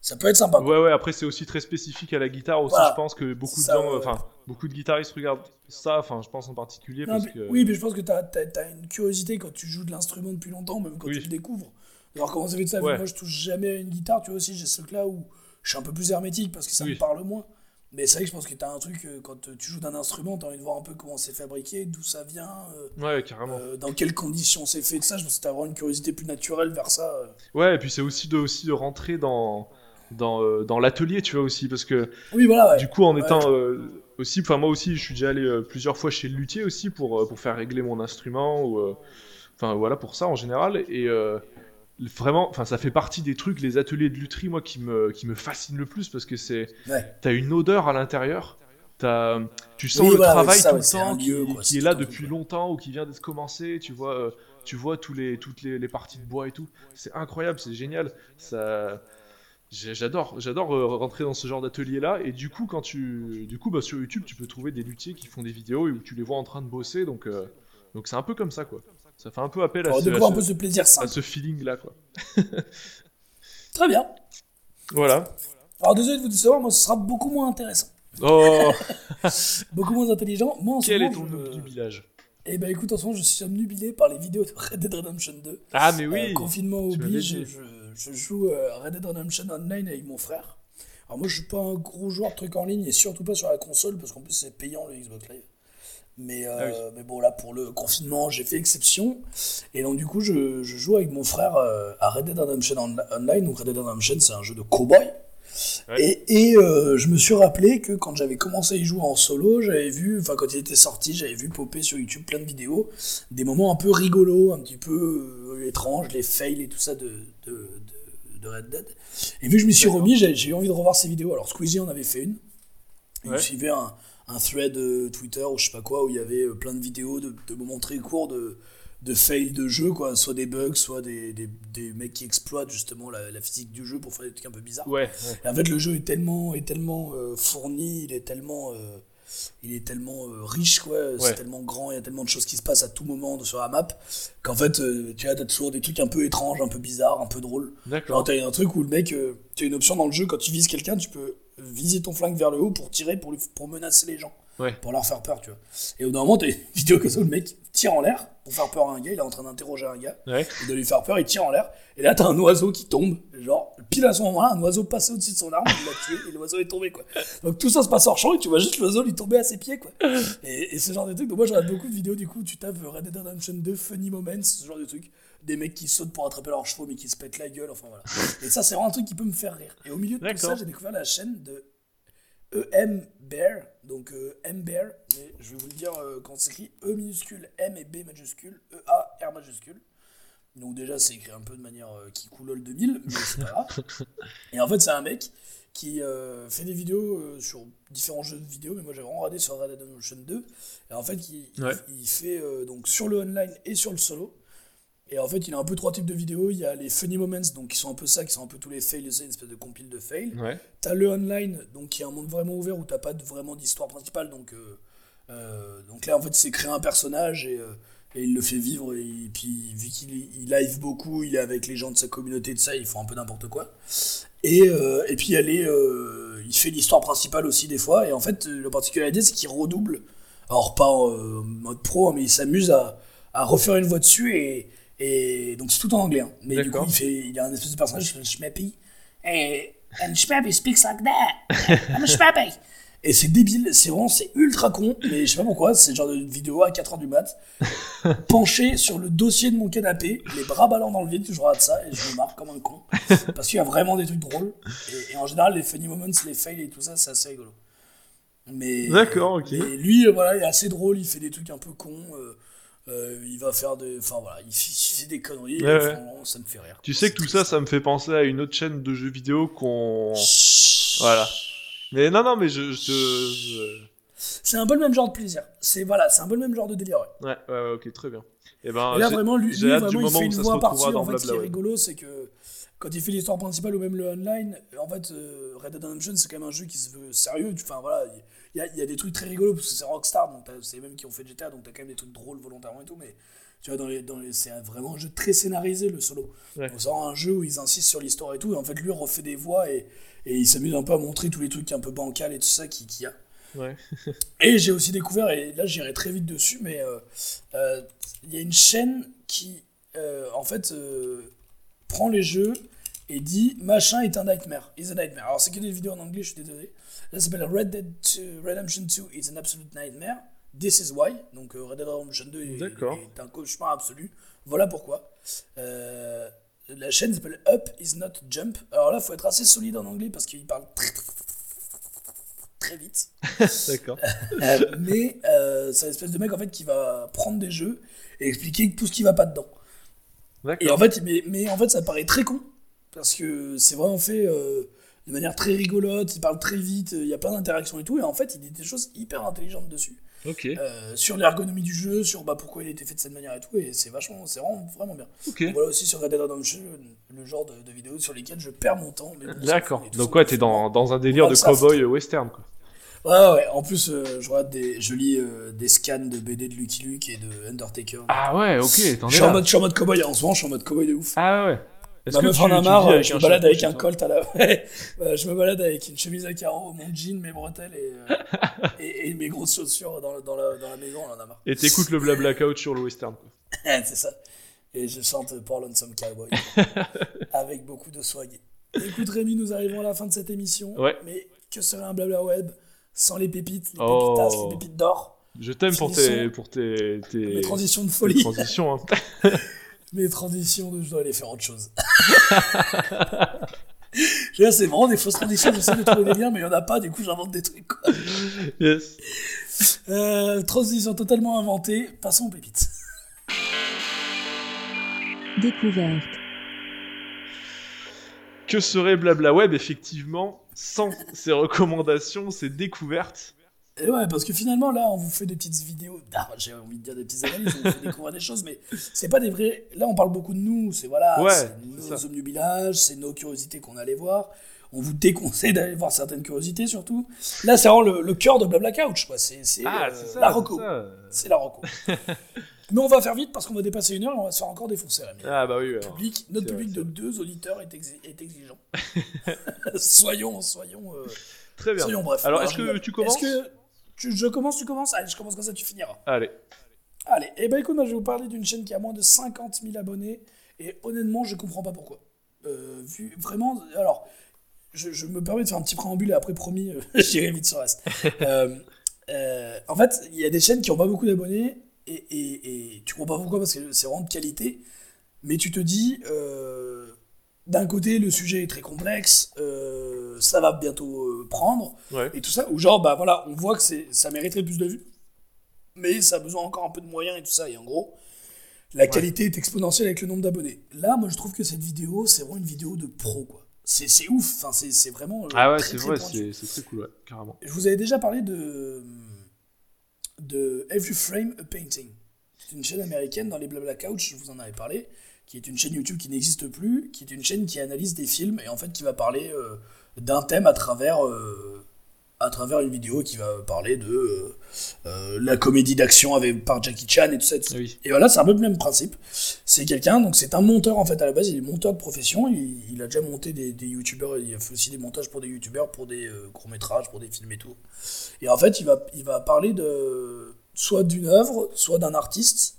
ça peut être sympa. quoi. Ouais, ouais, après c'est aussi très spécifique à la guitare aussi, Voilà. je pense que beaucoup Ça, de gens, ouais. enfin, beaucoup de guitaristes regardent ça, enfin, je pense en particulier Non, parce mais- que... Oui, mais je pense que t'as as, une curiosité quand tu joues de l'instrument depuis longtemps, même quand Oui. tu le découvres. Alors comment ça fait de ça Ouais. Moi, je touche jamais à une guitare, tu vois aussi, j'ai ce truc-là où je suis un peu plus hermétique parce que ça Oui. me parle moins. Mais c'est vrai que je pense que t'as un truc, euh, quand euh, tu joues d'un instrument, t'as envie de voir un peu comment c'est fabriqué, d'où ça vient, euh, Ouais, carrément. euh, dans quelles conditions c'est fait, tout ça. Je pense que t'as vraiment une curiosité plus naturelle vers ça. euh. Ouais, et puis c'est aussi de, aussi de rentrer dans, dans, dans l'atelier, tu vois, aussi, parce que Oui, voilà, ouais. du coup, en Ouais. étant aussi, enfin, moi aussi, je suis déjà allé plusieurs fois chez le luthier aussi pour, pour faire régler mon instrument, ou, enfin, voilà, pour ça en général, et vraiment, enfin, ça fait partie des trucs, les ateliers de lutherie, moi, qui me, qui me fascinent le plus, parce que c'est, Ouais. t'as une odeur à l'intérieur, tu sens Oui, le voilà, travail ça, tout ouais, le temps qui, quoi, est là depuis longtemps ou qui vient d'être commencé, tu vois, euh, tu vois tous les, toutes les, les parties de bois et tout, c'est incroyable, c'est génial, ça, j'adore, j'adore euh, rentrer dans ce genre d'atelier-là. Et du coup, quand tu, du coup, bah, sur YouTube, tu peux trouver des luthiers qui font des vidéos et où tu les vois en train de bosser. Donc, euh, donc c'est un peu comme ça, quoi. Ça fait un peu appel à, ce, un peu ce- plaisir à ce feeling-là, quoi. Très bien. Voilà. Alors désolé de vous décevoir, moi ce sera beaucoup moins intéressant. Oh, Beaucoup moins intelligent. Moi en quel est ton je- obnubilage Eh ben écoute, en ce moment je suis obnubilé par les vidéos de Red Dead Redemption 2. Ah, mais Euh, oui. confinement tu m'avais oblige, je, je joue euh, Red Dead Redemption Online avec mon frère. Alors moi je suis pas un gros joueur de trucs en ligne et surtout pas sur la console parce qu'en plus c'est payant le Xbox Live. Mais, euh, Ah oui. mais bon là pour le confinement j'ai fait exception et donc du coup je, je joue avec mon frère euh, à Red Dead Redemption On- Online. Donc Red Dead Redemption c'est un jeu de cowboy. Ouais. Et, et, euh, je me suis rappelé que quand j'avais commencé à y jouer en solo, j'avais vu, enfin quand il était sorti, j'avais vu popper sur YouTube plein de vidéos, des moments un peu rigolos, un petit peu étranges, les fails et tout ça de, de, de, de Red Dead. Et vu que je m'y suis remis, j'ai j'ai eu envie de revoir ces vidéos. Alors Squeezie en avait fait une. Il Ouais. suivait un, un thread euh, Twitter ou je sais pas quoi où il y avait euh, plein de vidéos de, de moments très courts de, de fails de jeu, quoi. Soit des bugs, soit des, des, des mecs qui exploitent justement la, la physique du jeu pour faire des trucs un peu bizarres. Ouais, ouais. Et en fait, le jeu est tellement, est tellement euh, fourni, il est tellement, euh, il est tellement euh, riche, quoi. Ouais. C'est tellement grand, il y a tellement de choses qui se passent à tout moment de- sur la map qu'en fait, euh, tu as t'as toujours des trucs un peu étranges, un peu bizarres, un peu drôles. Genre, D'accord. t'as un truc où le mec, euh, tu as une option dans le jeu quand tu vises quelqu'un, tu peux viser ton flingue vers le haut pour tirer, pour, lui, pour menacer les gens. Ouais. Pour leur faire peur, tu vois. Et au bout d'un moment, t'as une vidéo comme ça où le mec tire en l'air pour faire peur à un gars, il est en train d'interroger un gars Ouais. et de lui faire peur, il tire en l'air. Et là, t'as un oiseau qui tombe. Genre, pile à ce moment-là, un oiseau passait au-dessus de son arme, il l'a tué, et l'oiseau est tombé, quoi. Donc tout ça se passe hors champ, et tu vois juste l'oiseau lui tomber à ses pieds, quoi. Et, et ce genre de truc. Donc moi, regarde beaucoup de vidéos, du coup, tu tapes Red Dead Redemption 2, Funny Moments, ce genre de truc. Des mecs qui sautent pour attraper leurs chevaux, mais qui se pètent la gueule, enfin voilà. Et ça, c'est vraiment un truc qui peut me faire rire. Et au milieu de tout ça, j'ai découvert la chaîne de EM Bear, donc euh, M Bear, mais je vais vous le dire euh, quand c'est écrit E minuscule, M et B majuscule, E A R majuscule. Donc déjà c'est écrit un peu de manière euh, qui coulole 2000, mais c'est pas grave. Et en fait c'est un mec qui euh, fait des vidéos euh, sur différents jeux de vidéo, mais moi j'ai vraiment regardé sur Red Dead Redemption 2. Et en fait il, il- Ouais. il fait euh, donc sur le online et sur le solo. Et en fait, il a un peu trois types de vidéos. Il y a les funny moments, donc qui sont un peu ça, qui sont un peu tous les fails, c'est une espèce de compile de fails. Ouais. T'as le online, donc qui est un monde vraiment ouvert où t'as pas de- vraiment d'histoire principale. Donc, euh, euh, donc là, en fait, c'est créer un personnage et, euh, et il le fait vivre. Et, puis, vu qu'il il live beaucoup, il est avec les gens de sa communauté, de ça, ils font un peu n'importe quoi. Et, et puis, il, fait l'histoire principale aussi des fois. Et en fait, la particularité, c'est qu'il redouble. Alors, pas en mode pro, hein, mais il s'amuse à, à refaire une voix dessus. Et, et donc, c'est tout en anglais. hein. Mais du coup, il, fait, il y a un espèce de personnage qui s'appelle Schmappy. Et and Schmappy speaks like that. I'm Schmappy. Et c'est débile, c'est vraiment, c'est ultra con, mais je sais pas pourquoi, c'est le genre de vidéo à 4h du mat, penché sur le dossier de mon canapé, les bras ballants dans le vide, je regarde ça et je me marre comme un con. Parce qu'il y a vraiment des trucs drôles. Et, et en général, les funny moments, les fails et tout ça, c'est assez rigolo. Mais, D'accord, ok. mais lui, euh, voilà, il est assez drôle, il fait des trucs un peu cons. euh, euh, il va faire des. Enfin voilà, il fait, des conneries. Ouais, ouais. ça me fait rire. Tu sais que tout ça, ça me fait penser à une autre chaîne de jeux vidéo qu'on. Voilà. Mais non, non, mais je. je, je- C'est un peu le même genre de plaisir. C'est voilà, c'est un peu le même genre de délire. ouais. Ouais, ouais, ouais, ok, très bien. Et ben, Et là j'ai- vraiment, lui, j'ai lui, hâte du vraiment, il moment fait où une ça se voix En fait, ce qui est rigolo, c'est que quand il fait l'histoire principale ou même le online, en fait, euh, Red Dead Redemption, c'est quand même un jeu qui se veut sérieux. Enfin voilà, il y, a- il y a des trucs très rigolos parce que c'est Rockstar, donc c'est eux mêmes qui ont fait GTA, donc t'as quand même des trucs drôles volontairement et tout. Mais tu vois, dans les, dans les, c'est vraiment un jeu très scénarisé le solo. Ouais. Vraiment un jeu où ils insistent sur l'histoire et tout. Et en fait, lui refait des voix et, et il s'amuse un peu à montrer tous les trucs un peu bancals et tout ça qu'il y a. Ouais. Et j'ai aussi découvert, et là j'irai très vite dessus, mais euh, euh, il y a une chaîne qui, euh, en fait, prend les jeux et dit machin est un nightmare, is a nightmare. Alors c'est que des vidéos en anglais, je suis désolé. Là ça s'appelle Red Dead 2 Redemption 2 is an absolute nightmare. This is why. Donc euh, Red Dead Redemption 2 est, un cauchemar absolu. Voilà pourquoi. Euh, la chaîne s'appelle Up is not Jump. Alors là, faut être assez solide en anglais parce qu'il parle très, très vite. D'accord. Euh, mais euh, c'est une espèce de mec en fait qui va prendre des jeux et expliquer tout ce qui va pas dedans. D'accord. Et en fait, mais, mais en fait, ça paraît très con parce que c'est vraiment fait euh, de manière très rigolote. Il parle très vite, il y a plein d'interactions et tout. Et en fait, il dit des choses hyper intelligentes dessus. Euh, sur l'ergonomie du jeu, sur bah, pourquoi il a été fait de cette manière et tout, et c'est vachement, c'est vraiment, vraiment bien. Ok. Voilà aussi sur Red Dead Redemption, le genre de, de vidéos sur lesquelles je perds mon temps. bon, D'accord. Donc ouais, t'es dans, dans un délire de cowboy western quoi. Ouais, ouais, en plus, euh, je, regarde des, je lis euh, des scans de BD de Lucky Luke et de Undertaker. Ah ouais, ok. T'en es en mode, je suis en mode cowboy, en ce moment, je suis en mode cowboy de ouf. Ah ouais. Est-ce Ma que tu, en a tu marre, euh, avec je un me balade avec un toi colt à la. Je me balade avec une chemise à carreaux, mon jean, mes bretelles et, euh, et, et mes grosses chaussures dans, dans, la, dans la maison, on en a marre. Et t'écoutes le blabla couch sur le western quoi. c'est ça. Et je chante Pour Lonesome Cowboy. avec beaucoup de swag. Écoute, Rémi, nous arrivons à la fin de cette émission. Ouais. Mais que serait un blabla web sans les pépites, les Oh. pépitas, les pépites d'or, Je t'aime pour tes, pour tes, tes, mes transitions de tes folie, transitions. hein. Mes transitions de je dois aller faire autre chose. C'est vraiment des fausses transitions, j'essaie de trouver des liens, mais il n'y en a pas, du coup j'invente des trucs. Quoi. yes. Euh, transition totalement inventée, passons aux pépites. Découverte. Que serait blabla web effectivement sans ces recommandations, ces découvertes Et ouais, parce que finalement, là, on vous fait des petites vidéos. Ah, J'ai envie de dire des petites analyses, on vous fait découvrir des choses, mais c'est pas des vrais. Là, on parle beaucoup de nous, c'est voilà, Ouais, c'est nos omnubilages, c'est nos curiosités qu'on allait voir. On vous déconseille d'aller voir certaines curiosités, surtout. Là, c'est vraiment le, le cœur de Blabla Couch, quoi. C'est Ah, euh, la ça. C'est la reco. mais on va faire vite parce qu'on va dépasser une heure et on va se faire encore défoncer, Rémi. Ah bah oui. Alors. public, notre vrai, public de deux auditeurs est, exi- est exigeant. soyons, soyons, euh, Très bien. soyons brefs. Alors, est-ce que tu commences? Tu- je commence, tu commences Allez, je commence comme ça, tu finiras. Allez. Allez, et ben écoute, moi je vais vous parler d'une chaîne qui a moins de 50 000 abonnés, et honnêtement, je comprends pas pourquoi. Euh, vu vraiment, alors, je, je me permets de faire un petit préambule, et après, promis, euh, j'irai vite sur le reste. Euh, en fait, il y a des chaînes qui ont pas beaucoup d'abonnés, et, et, et tu comprends pas pourquoi, parce que c'est vraiment de qualité, mais tu te dis, d'un côté, le sujet est très complexe, euh, ça va bientôt euh, prendre, Ouais. et tout ça, ou genre, bah voilà, on voit que c'est, ça mériterait plus de vues, mais ça a besoin encore un peu de moyens et tout ça, et en gros, la qualité est exponentielle avec le nombre d'abonnés. Là, moi, je trouve que cette vidéo, c'est vraiment une vidéo de pro, quoi. C'est, c'est ouf, enfin, c'est, c'est vraiment. euh, Ah ouais, c'est vrai, c'est très cool, ouais, carrément. Je vous avais déjà parlé de. de Every Frame a Painting? C'est une chaîne américaine dans les Blabla Couch, je vous en avais parlé, qui est une chaîne YouTube qui n'existe plus, qui est une chaîne qui analyse des films et en fait qui va parler euh, d'un thème à travers, euh, à travers une vidéo qui va parler de euh, la comédie d'action avec par Jackie Chan et tout ça. Et, tout ça. Oui. Et voilà, c'est un peu le même principe. C'est quelqu'un, donc c'est un monteur en fait à la base, il est monteur de profession, il, il a déjà monté des, des youtubeurs, il a fait aussi des montages pour des youtubeurs, pour des courts-métrages, pour des films et tout. Et en fait, il va, il va parler de soit d'une œuvre, soit d'un artiste.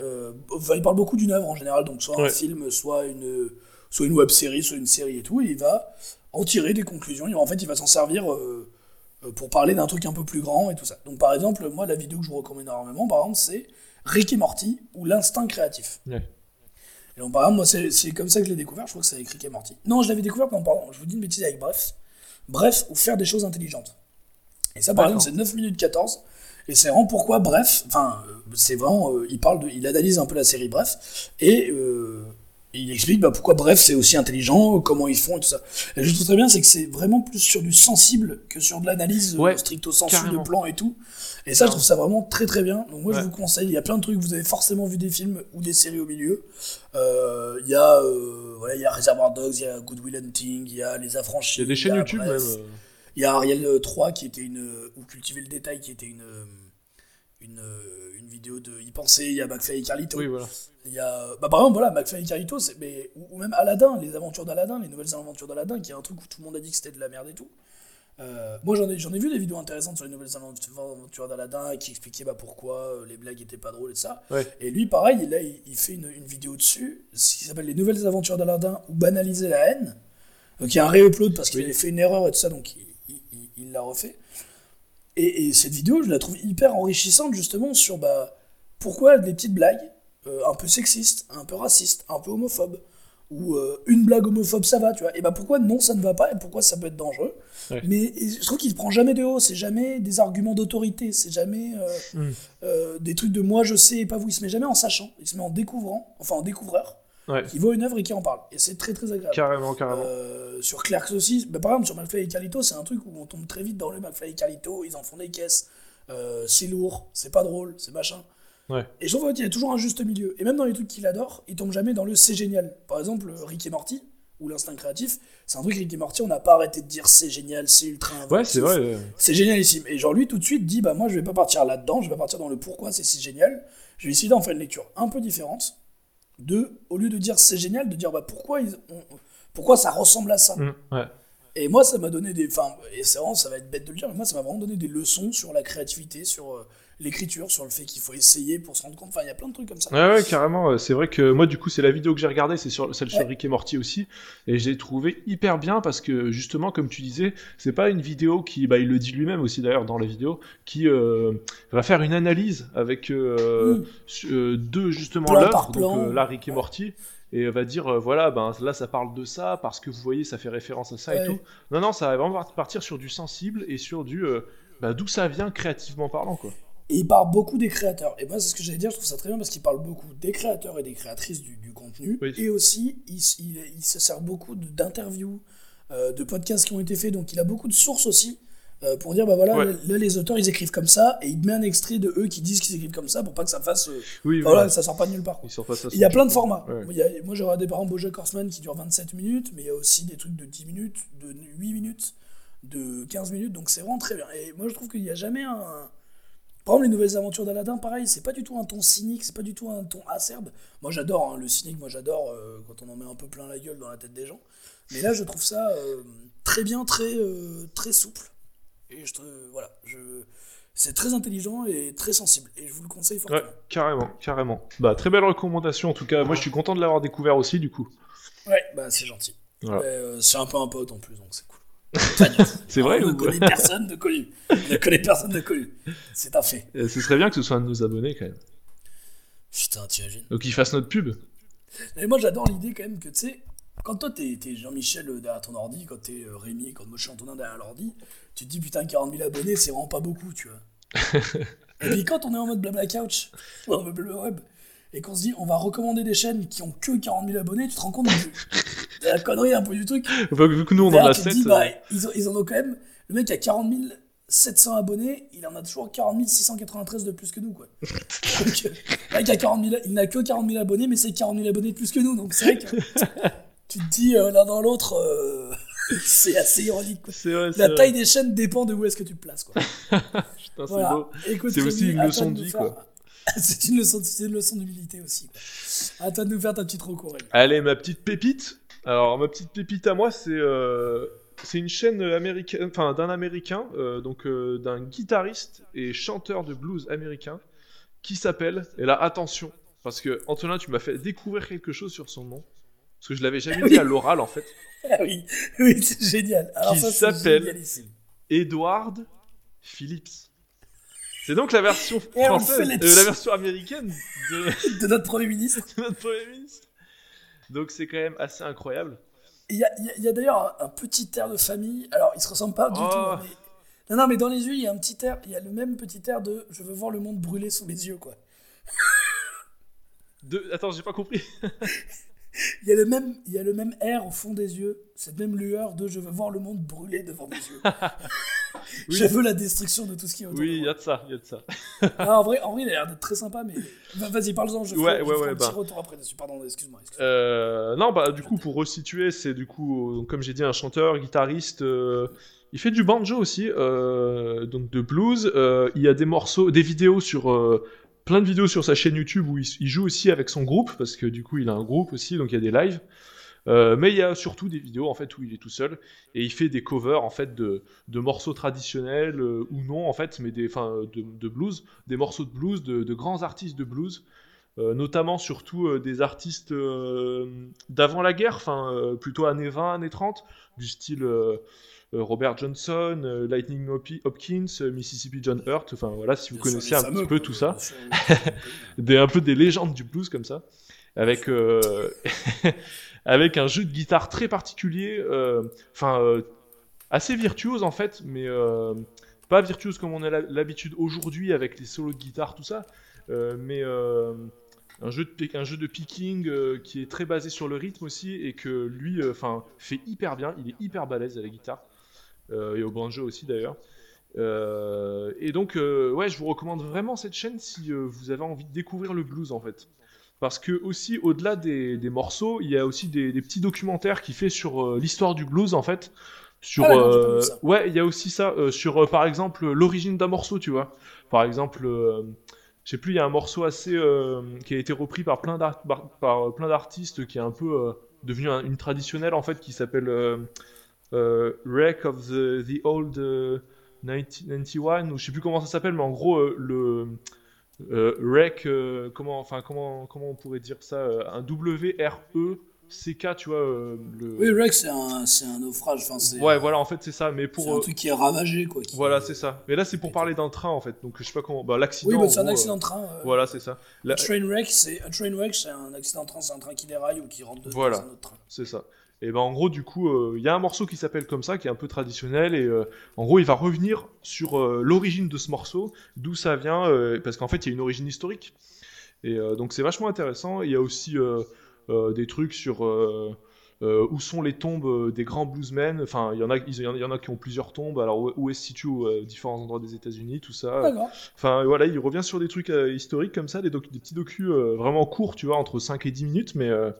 Euh, il parle beaucoup d'une œuvre en général, donc soit un film, soit une, soit une web série, soit une série et tout. Et il va en tirer des conclusions. Et en fait, il va s'en servir euh, pour parler d'un truc un peu plus grand et tout ça. Donc, par exemple, moi, la vidéo que je vous recommande énormément, par exemple, c'est Rick et Morty ou l'instinct créatif. Ouais. Et donc, par exemple, moi, c'est c'est comme ça que je l'ai découvert. Je crois que c'est avec Rick et Morty. Non, je l'avais découvert, non, pardon, je vous dis une bêtise avec Bref. Bref, ou faire des choses intelligentes. Et ça, par exemple, c'est 9 minutes 14. Et c'est vraiment pourquoi Bref, enfin, euh, c'est vraiment, euh, il parle de, il analyse un peu la série Bref, et euh, il explique bah, pourquoi Bref c'est aussi intelligent, comment ils font et tout ça. Et je trouve très bien, c'est que c'est vraiment plus sur du sensible que sur de l'analyse euh, Ouais, stricto sensu de plan et tout. Et ça, je trouve ça vraiment très très bien. Donc moi, Ouais. je vous conseille, il y a plein de trucs, vous avez forcément vu des films ou des séries au milieu. Euh, Il y a, euh, voilà, il y a Reservoir Dogs, il y a Good Will Hunting, il y a Les Affranchis. Il y a des chaînes YouTube Bref. même. Euh, Il y a Ariel euh, 3 qui était une. euh, ou Cultiver le détail qui était une. euh, Une, euh, une vidéo de y penser. Il y a McFly et Carlito. Oui, voilà. Il y a. Bah, par exemple, voilà, McFly et Carlito, c'est- mais, ou, même Aladdin, les aventures d'Aladdin, les nouvelles aventures d'Aladdin, qui est un truc où tout le monde a dit que c'était de la merde et tout. Euh, moi, j'en ai, j'en ai vu des vidéos intéressantes sur les nouvelles aventures d'Aladdin qui expliquaient bah, pourquoi euh, les blagues étaient pas drôles et tout ça. Ouais. Et lui, pareil, là, il, il fait une, une vidéo dessus, qui s'appelle Les Nouvelles Aventures d'Aladin ou Banaliser la haine. Donc il y a un réupload parce qu'il Oui. avait fait une erreur et tout ça, donc il, il- l'a refait. Et, et cette vidéo, je la trouve hyper enrichissante justement sur bah, pourquoi des petites blagues euh, un peu sexistes, un peu racistes, un peu homophobes, ou euh, une blague homophobe ça va, tu vois. Et bah pourquoi non ça ne va pas et pourquoi ça peut être dangereux. Ouais. Mais je trouve qu'il se prend jamais de haut, c'est jamais des arguments d'autorité, c'est jamais euh, Mm. des trucs de moi je sais et pas vous, il se met jamais en sachant, il se met en découvrant, enfin en découvreur, Ouais. qui voit une œuvre et qui en parle. Et c'est très très agréable. Carrément, carrément. Euh, sur Clerks aussi, bah, par exemple sur McFly et Carlito, c'est un truc où on tombe très vite dans le McFly et Carlito, ils en font des caisses. euh, c'est lourd, c'est pas drôle, c'est machin. Ouais. Et je trouve qu'il y a toujours un juste milieu. Et même dans les trucs qu'il adore, il tombe jamais dans le c'est génial. Par exemple, Rick et Morty, ou l'instinct créatif, c'est un truc Rick et Morty, on n'a pas arrêté de dire c'est génial, c'est ultra. Ouais, c'est vrai. C'est génialissime. Et genre lui tout de suite dit bah moi je vais pas partir là-dedans, je vais partir dans le pourquoi c'est si génial. Je vais essayer d'en faire une lecture un peu différente. De au lieu de dire c'est génial, de dire bah pourquoi ils, on- pourquoi ça ressemble à ça. mm, ouais. Et moi ça m'a donné des enfin et c'est vraiment ça va être bête de le dire, mais moi ça m'a vraiment donné des leçons sur la créativité, sur euh, l'écriture, sur le fait qu'il faut essayer pour se rendre compte. Enfin il y a plein de trucs comme ça. Ouais, ouais, carrément. euh, C'est vrai que moi, du coup, c'est la vidéo que j'ai regardée, c'est sur celle sur. Rick et Morty aussi, et j'ai trouvé hyper bien parce que justement, comme tu disais, c'est pas une vidéo qui, bah, il le dit lui-même aussi d'ailleurs dans la vidéo, qui euh, va faire une analyse avec euh, Mm. euh, deux justement l'œuvre, donc là Rick et Ouais. Morty. Et va dire, euh, voilà, ben là ça parle de ça, parce que vous voyez, ça fait référence à ça et tout. Non, non, ça va vraiment partir sur du sensible et sur du. euh, bah, d'où ça vient créativement parlant, quoi. Et il parle beaucoup des créateurs. Et moi, c'est ce que j'allais dire, je trouve ça très bien parce qu'il parle beaucoup des créateurs et des créatrices du, du contenu. Oui. Et aussi, il, il- il se sert beaucoup d'interviews, euh, de podcasts qui ont été faits. Donc, il a beaucoup de sources aussi euh, pour dire bah voilà, Ouais. là, les auteurs, ils écrivent comme ça. Et il met un extrait de eux qui disent qu'ils écrivent comme ça pour pas que ça fasse. euh, Oui, voilà, voilà. ça sort pas de nulle part. Il y a plein de formats. Ouais. Moi, il y a- moi, j'ai regardé par exemple Bojack Horseman qui dure 27 minutes, mais il y a aussi des trucs de 10 minutes, de 8 minutes, de 15 minutes, donc c'est vraiment très bien. Et moi, je trouve qu'il n'y a jamais un. Par exemple, les nouvelles aventures d'Aladin, pareil, c'est pas du tout un ton cynique, c'est pas du tout un ton acerbe. Moi, j'adore hein, le cynique, moi, j'adore euh, quand on en met un peu plein la gueule dans la tête des gens. Mais là, je trouve ça euh, très bien, très, euh, très souple. Et je voilà, je. C'est très intelligent et très sensible. Et je vous le conseille Ouais, fortement. carrément, carrément. Bah, très belle recommandation en tout cas. Moi, je suis content de l'avoir découvert aussi, du coup. Ouais, bah c'est gentil. Voilà. Ouais, c'est un peu un pote en plus, donc c'est cool. C'est vrai On ne connaît personne de connu. On ne connaît personne de connu. C'est un fait. Euh, Ce serait bien que ce soit un de nos abonnés quand même. Putain, t'imagines. Donc, il fasse notre pub. Mais moi, j'adore l'idée quand même que, tu sais, quand toi, t'es t'es Jean-Michel euh, derrière ton ordi, quand t'es euh, Rémi, quand moi, je suis Antonin derrière l'ordi, tu te dis, putain, 40 000 abonnés, c'est vraiment pas beaucoup, tu vois. et puis quand on est en mode blabla couch, ou en mode blabla web, et qu'on se dit, on va recommander des chaînes qui ont que 40 000 abonnés, tu te rends compte de, de la connerie un peu du truc. Vu que nous, on en a tu te 7. dis, bah, ils, en ont quand même. Le mec a 40 700 abonnés, il en a toujours 40 693 de plus que nous, quoi. Donc, euh, le mec a 40 000 il n'a que 40 000 abonnés, mais c'est 40 000 abonnés de plus que nous, donc c'est vrai que tu te dis euh, l'un dans l'autre, euh, c'est assez ironique, quoi. Vrai, La vrai. taille des chaînes dépend de où est-ce que tu te places, quoi. Putain, c'est beau. C'est aussi une leçon de vie, quoi. c'est une leçon, une leçon d'humilité aussi. Quoi. À toi de nous faire ta petite recours. Allez, ma petite pépite. Alors, ma petite pépite à moi, c'est euh, c'est une chaîne américaine, enfin d'un américain, euh, donc euh, d'un guitariste et chanteur de blues américain, qui s'appelle. Et là, attention, parce que Antonin, tu m'as fait découvrir quelque chose sur son nom, parce que je l'avais jamais dit à l'oral en fait. Ah oui, oui, c'est génial. Alors Qui s'appelle-. Edward Phillips. C'est donc la version française, euh, la version américaine de, De notre Premier ministre. de notre Premier ministre. Donc c'est quand même assez incroyable. Il y a, d'ailleurs un, un petit air de famille. Alors, il se ressemble pas du Oh. tout. mais- Non, non, mais dans les yeux, il y a un petit air. Il y a le même petit air de je veux voir le monde brûler sous mes yeux, quoi. De... Attends, j'ai pas compris. Il y a le même, il y a le même air au fond des yeux, cette même lueur de je veux voir le monde brûler devant mes yeux. Oui. Je veux la destruction de tout ce qui est autour Oui, il y a de ça, il y a de ça. Ah, en vrai, en vrai, il a l'air d'être très sympa, mais Va- vas-y, parle-en. Je ferai, Ouais, je ouais, ferai ouais, un petit bah. retour après dessus. Pardon, excuse-moi. Euh, non, bah du coup, pour resituer, c'est du coup, euh, comme j'ai dit, un chanteur, guitariste. euh, il fait du banjo aussi, euh, donc de blues. Il y a des morceaux, des vidéos sur plein de vidéos sur sa chaîne YouTube où il, il joue aussi avec son groupe parce que du coup, il a un groupe aussi, donc il y a des lives. Euh, mais il y a surtout des vidéos en fait où il est tout seul et il fait des covers en fait de, de morceaux traditionnels euh, ou non en fait, mais des, enfin, de, de blues, des morceaux de blues de, de grands artistes de blues. Euh, notamment surtout des artistes d'avant la guerre, enfin plutôt années 20, années 30, du style Robert Johnson, Lightning Hopkins, Mississippi John Hurt, enfin voilà, si vous connaissez un petit peu quoi, tout ça, des, un peu des légendes du blues comme ça, avec, avec un jeu de guitare très particulier, euh, enfin euh, assez virtuose en fait, mais euh, pas virtuose comme on a l'habitude aujourd'hui avec les solos de guitare, tout ça, mais un jeu de, picking qui est très basé sur le rythme aussi et que lui fait hyper bien, il est hyper balèze à la guitare et au banjo aussi d'ailleurs. Et donc, ouais, je vous recommande vraiment cette chaîne si vous avez envie de découvrir le blues en fait. Parce que aussi, au-delà des, des morceaux, il y a aussi des, des petits documentaires qu'il fait sur euh, l'histoire du blues en fait. Sur, Ah, euh, ouais, il y a aussi ça euh, sur, par exemple, l'origine d'un morceau, tu vois. Par exemple, je sais plus, il y a un morceau assez qui a été repris par plein d'art- par, par, plein d'artistes qui est un peu devenu un- une traditionnelle en fait, qui s'appelle Wreck of the, the Old euh, 1991 ou je sais plus comment ça s'appelle, mais en gros le euh, Wreck, euh, comment, enfin comment, comment on pourrait dire ça, euh, un W R E C K, tu vois. euh, le... Oui, Rex, c'est un, c'est un naufrage. Enfin, c'est Ouais, voilà, en fait c'est ça, mais c'est pour un euh, truc qui est ravagé, quoi. qui- voilà, c'est ça. Mais là c'est pour parler d'un train en fait, donc je sais pas comment, bah l'accident. Oui, bah, c'est un gros, accident de train. euh, Voilà, c'est ça. La- Un train wreck, c'est un train wreck, c'est un accident de train, c'est un train qui déraille ou qui rentre dedans Voilà. dans un autre train. C'est ça. Et ben en gros du coup il y a un morceau qui s'appelle comme ça qui est un peu traditionnel et euh, en gros il va revenir sur euh, l'origine de ce morceau, d'où ça vient euh, parce qu'en fait il y a une origine historique. Et euh, donc c'est vachement intéressant. Il y a aussi euh, euh, des trucs sur euh, euh, où sont les tombes euh, des grands bluesmen. Enfin il y en a il y en a- qui ont plusieurs tombes. Alors où, où est situé euh, différents endroits des États-Unis, tout ça. Enfin voilà, il revient sur des trucs euh, historiques comme ça, des, doc- des petits docus euh, vraiment courts, tu vois, entre 5 et 10 minutes, mais euh,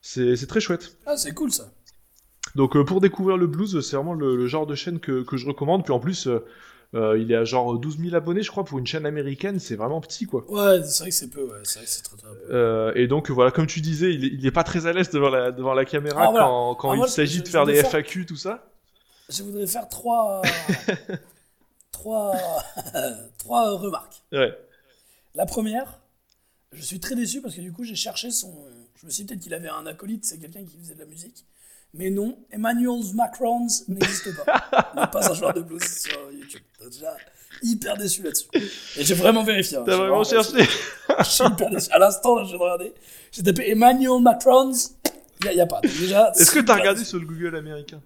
c'est très chouette. Ah, c'est cool ça. Donc euh, pour découvrir le blues, c'est vraiment le, le genre de chaîne que, que je recommande. Puis en plus, euh, euh, il est à genre 12 000 abonnés, je crois, pour une chaîne américaine, c'est vraiment petit, quoi. Ouais, c'est vrai que c'est peu, ouais. C'est vrai que c'est très très peu. Euh, et donc voilà, comme tu disais, il est, il est pas très à l'aise devant la, devant la caméra Ah, voilà. quand, quand Ah, il s'agit de faire des faire- FAQ, tout ça. Je voudrais faire trois. trois. trois remarques. Ouais. La première, je suis très déçu parce que du coup, j'ai cherché son. Je me suis dit peut-être qu'il avait un acolyte, c'est quelqu'un qui faisait de la musique. Mais non, Emmanuel Macrons n'existe pas. Il n'est pas un joueur de blues sur YouTube. Donc déjà, hyper déçu là-dessus. Et j'ai vraiment vérifié. hein. T'as vraiment cherché Je suis hyper déçu. À l'instant, là, je viens de regarder. J'ai tapé Emmanuel Macrons. Il n'y a, pas. Déjà, Est-ce que t'as regardé déçu. sur le Google américain?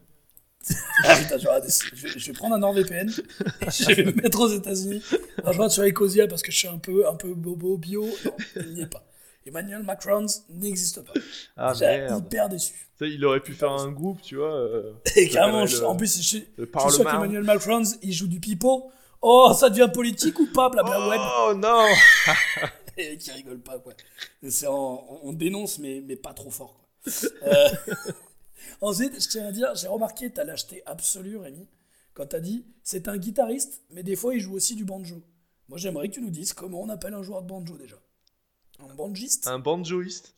Ah putain, je vais, je, vais, vais prendre un NordVPN, je vais me mettre aux États-Unis. Alors, je regarde sur Ecosia parce que je suis un peu, un peu bobo bio. Non, il n'y est pas. Emmanuel Macron n'existe pas. Ah J'ai hyper déçu. Il aurait pu faire un groupe, tu vois. euh, Et carrément, le- en plus, je, suis sûr qu'Emmanuel Macron, il joue du pipeau. Oh, ça devient politique ou pas, blabla web. Oh non Et qui rigole pas, quoi. En- on, on dénonce, mais, mais pas trop fort, quoi. Euh, Ensuite, je tiens à dire, j'ai remarqué ta lâcheté absolue, Rémi, quand t'as dit c'est un guitariste, mais des fois il joue aussi du banjo. Moi, j'aimerais que tu nous dises comment on appelle un joueur de banjo déjà. Un banjiste Un banjoiste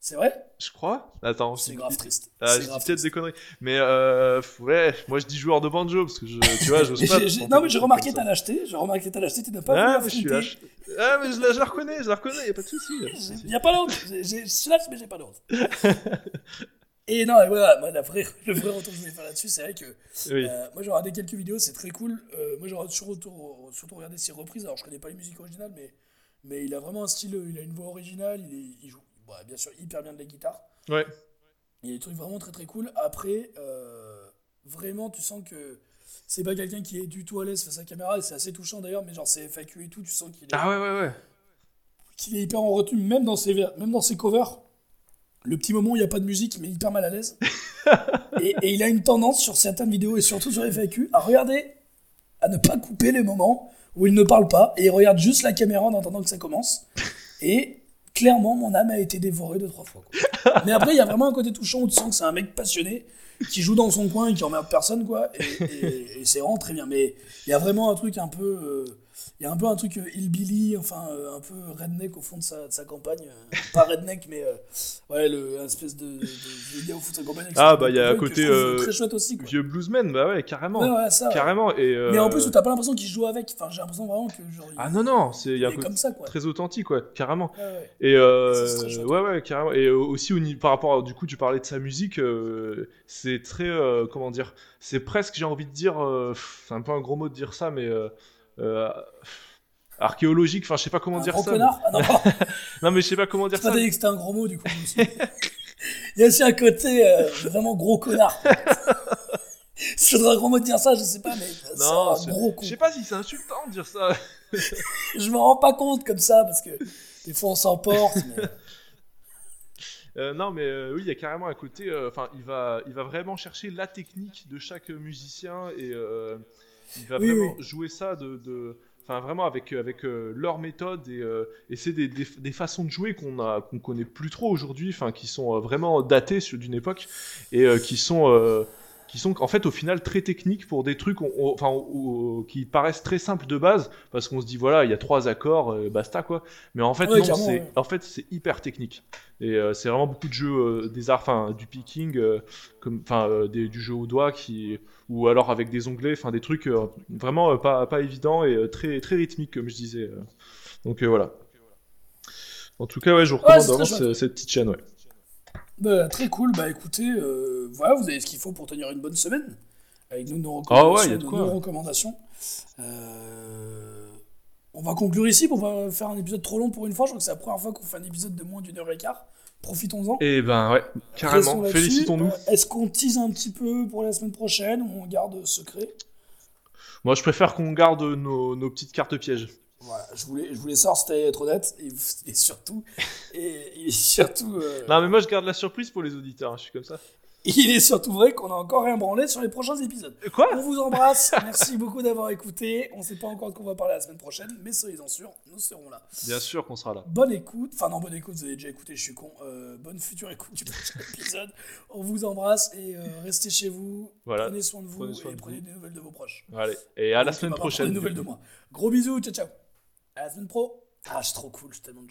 C'est vrai Je crois Attends, C'est grave triste. Ah, C'est je dis peut-être des conneries. Mais euh, ouais, moi je dis joueur de banjo parce que je, tu vois, j'ose pas. non, mais j'ai remarqué comme ta ça. lâcheté. J'ai remarqué ta lâcheté. Tu n'as pas Ah, mais je suis lâche. Ah, mais je la, je la reconnais, je la reconnais, y a pas de souci. y a pas de souci. Il n'y a pas j'ai- Je suis lâche, mais j'ai pas d'honte. Et non, et voilà, moi, la vraie, le vrai retour que je voulais faire là-dessus, c'est vrai que Oui. euh, moi j'ai regardé quelques vidéos, c'est très cool. Euh, moi j'ai surtout, surtout regardé ses reprises, alors je connais pas les musiques originales, mais, mais il a vraiment un style, il a une voix originale, il, est- il joue bah, bien sûr hyper bien de la guitare. Ouais. Il y a des trucs vraiment très très cool. Après, euh, vraiment, tu sens que c'est pas quelqu'un qui est du tout à l'aise face à la caméra, et c'est assez touchant d'ailleurs, mais genre c'est FAQ et tout, tu sens qu'il est, Ah ouais, ouais, ouais. qu'il est hyper en retenue, même dans ses, même dans ses covers. Le petit moment où il n'y a pas de musique, mais hyper mal à l'aise. et, et il a une tendance sur certaines vidéos et surtout sur FAQ à regarder, à ne pas couper les moments où il ne parle pas et il regarde juste la caméra en attendant que ça commence. Et clairement, mon âme a été dévorée deux, trois fois. Mais après, il y a vraiment un côté touchant où tu sens que c'est un mec passionné qui joue dans son coin et qui emmerde personne, quoi. Et c'est vraiment très bien. Mais il y a vraiment un truc un peu. euh, il y a un peu un truc euh, hillbilly, enfin euh, un peu redneck au fond de sa, de sa campagne. euh, pas redneck, mais ouais, le, un espèce de, de, de gars au fond de sa campagne. Ah, bah, il y a je côté, très chouette aussi. Quoi. Vieux bluesman, bah ouais, carrément. Ouais, ouais, ça. Carrément. Et, Mais en plus, t'as pas l'impression qu'il joue avec. Enfin, j'ai l'impression vraiment que genre. Ah non, non, c'est- il y a un côté très authentique, ouais, carrément. Ouais, ouais. Et ouais, ouais, carrément. Et aussi, par rapport à, du coup, tu parlais de sa musique, c'est très, comment dire, c'est presque, j'ai envie de dire, c'est un peu un gros mot de dire ça, mais archéologique, enfin, je sais pas comment Un dire gros ça. connard Ah non, mais- Non, mais je sais pas comment dire j'ai pas ça. dit que c'était un gros mot, du coup. Il y a aussi un côté euh, vraiment gros connard. Si faudrait un gros mot de dire ça, je sais pas, mais c'est Non, un c'est- gros con. je sais pas si c'est insultant de dire ça. Je me rends pas compte comme ça parce que des fois on s'emporte. Mais... Euh, non, mais euh, oui, il y a carrément un côté. euh, Enfin, il va, il va vraiment chercher la technique de chaque musicien et. Euh, il va Oui, vraiment oui. jouer ça de, de- enfin vraiment avec avec euh, leur méthode et, euh, et c'est des, des, des façons de jouer qu'on a qu'on connaît plus trop aujourd'hui, enfin qui sont euh, vraiment datées d'une époque et euh, qui sont euh, qui sont en fait au final très techniques pour des trucs on- on- enfin on- qui paraissent très simples de base parce qu'on se dit voilà il y a trois accords euh, basta quoi. Mais en fait Ouais, non clairement, c'est ouais. en fait c'est hyper technique. Et euh, c'est vraiment beaucoup de jeux euh, des arts enfin du picking euh, comme enfin du jeu au doigt qui ou alors avec des onglets enfin des trucs vraiment pas pas évidents et très très rythmiques comme je disais donc voilà. En tout cas ouais je vous recommande vraiment cette petite chaîne ouais Bah, très cool, bah écoutez, euh, voilà, vous avez ce qu'il faut pour tenir une bonne semaine. Avec nous, nos Ah recommandations. ouais, y a de nos- recommandations. Euh, on va conclure ici, on va faire un épisode trop long pour une fois. Je crois que c'est la première fois qu'on fait un épisode de moins d'une heure et quart. Profitons-en. et ben ouais carrément félicitons-nous Euh, Est-ce qu'on tease un petit peu pour la semaine prochaine ou on garde secret? Moi je préfère qu'on garde nos, nos petites cartes pièges Voilà, je voulais, je voulais si t'allais être honnête et, et surtout, et, et surtout, euh, non mais moi je garde la surprise pour les auditeurs hein, je suis comme ça il est surtout vrai qu'on a encore rien branlé sur les prochains épisodes. Euh, quoi? On vous embrasse, merci beaucoup d'avoir écouté. On sait pas encore de quoi on va parler la semaine prochaine, mais soyez-en sûrs, nous serons là. bien sûr qu'on sera là Bonne écoute, enfin non, bonne écoute, vous avez déjà écouté, je suis con. Euh, bonne future écoute du prochain épisode. On vous embrasse et euh, restez chez vous. Voilà. Prenez soin de vous Prenez soin et de prenez vous. des nouvelles de vos proches. allez et à la Donc, semaine prochaine des nouvelles de moi. Gros bisous, ciao ciao. À la pro. Ah, suis trop cool, je suis tellement.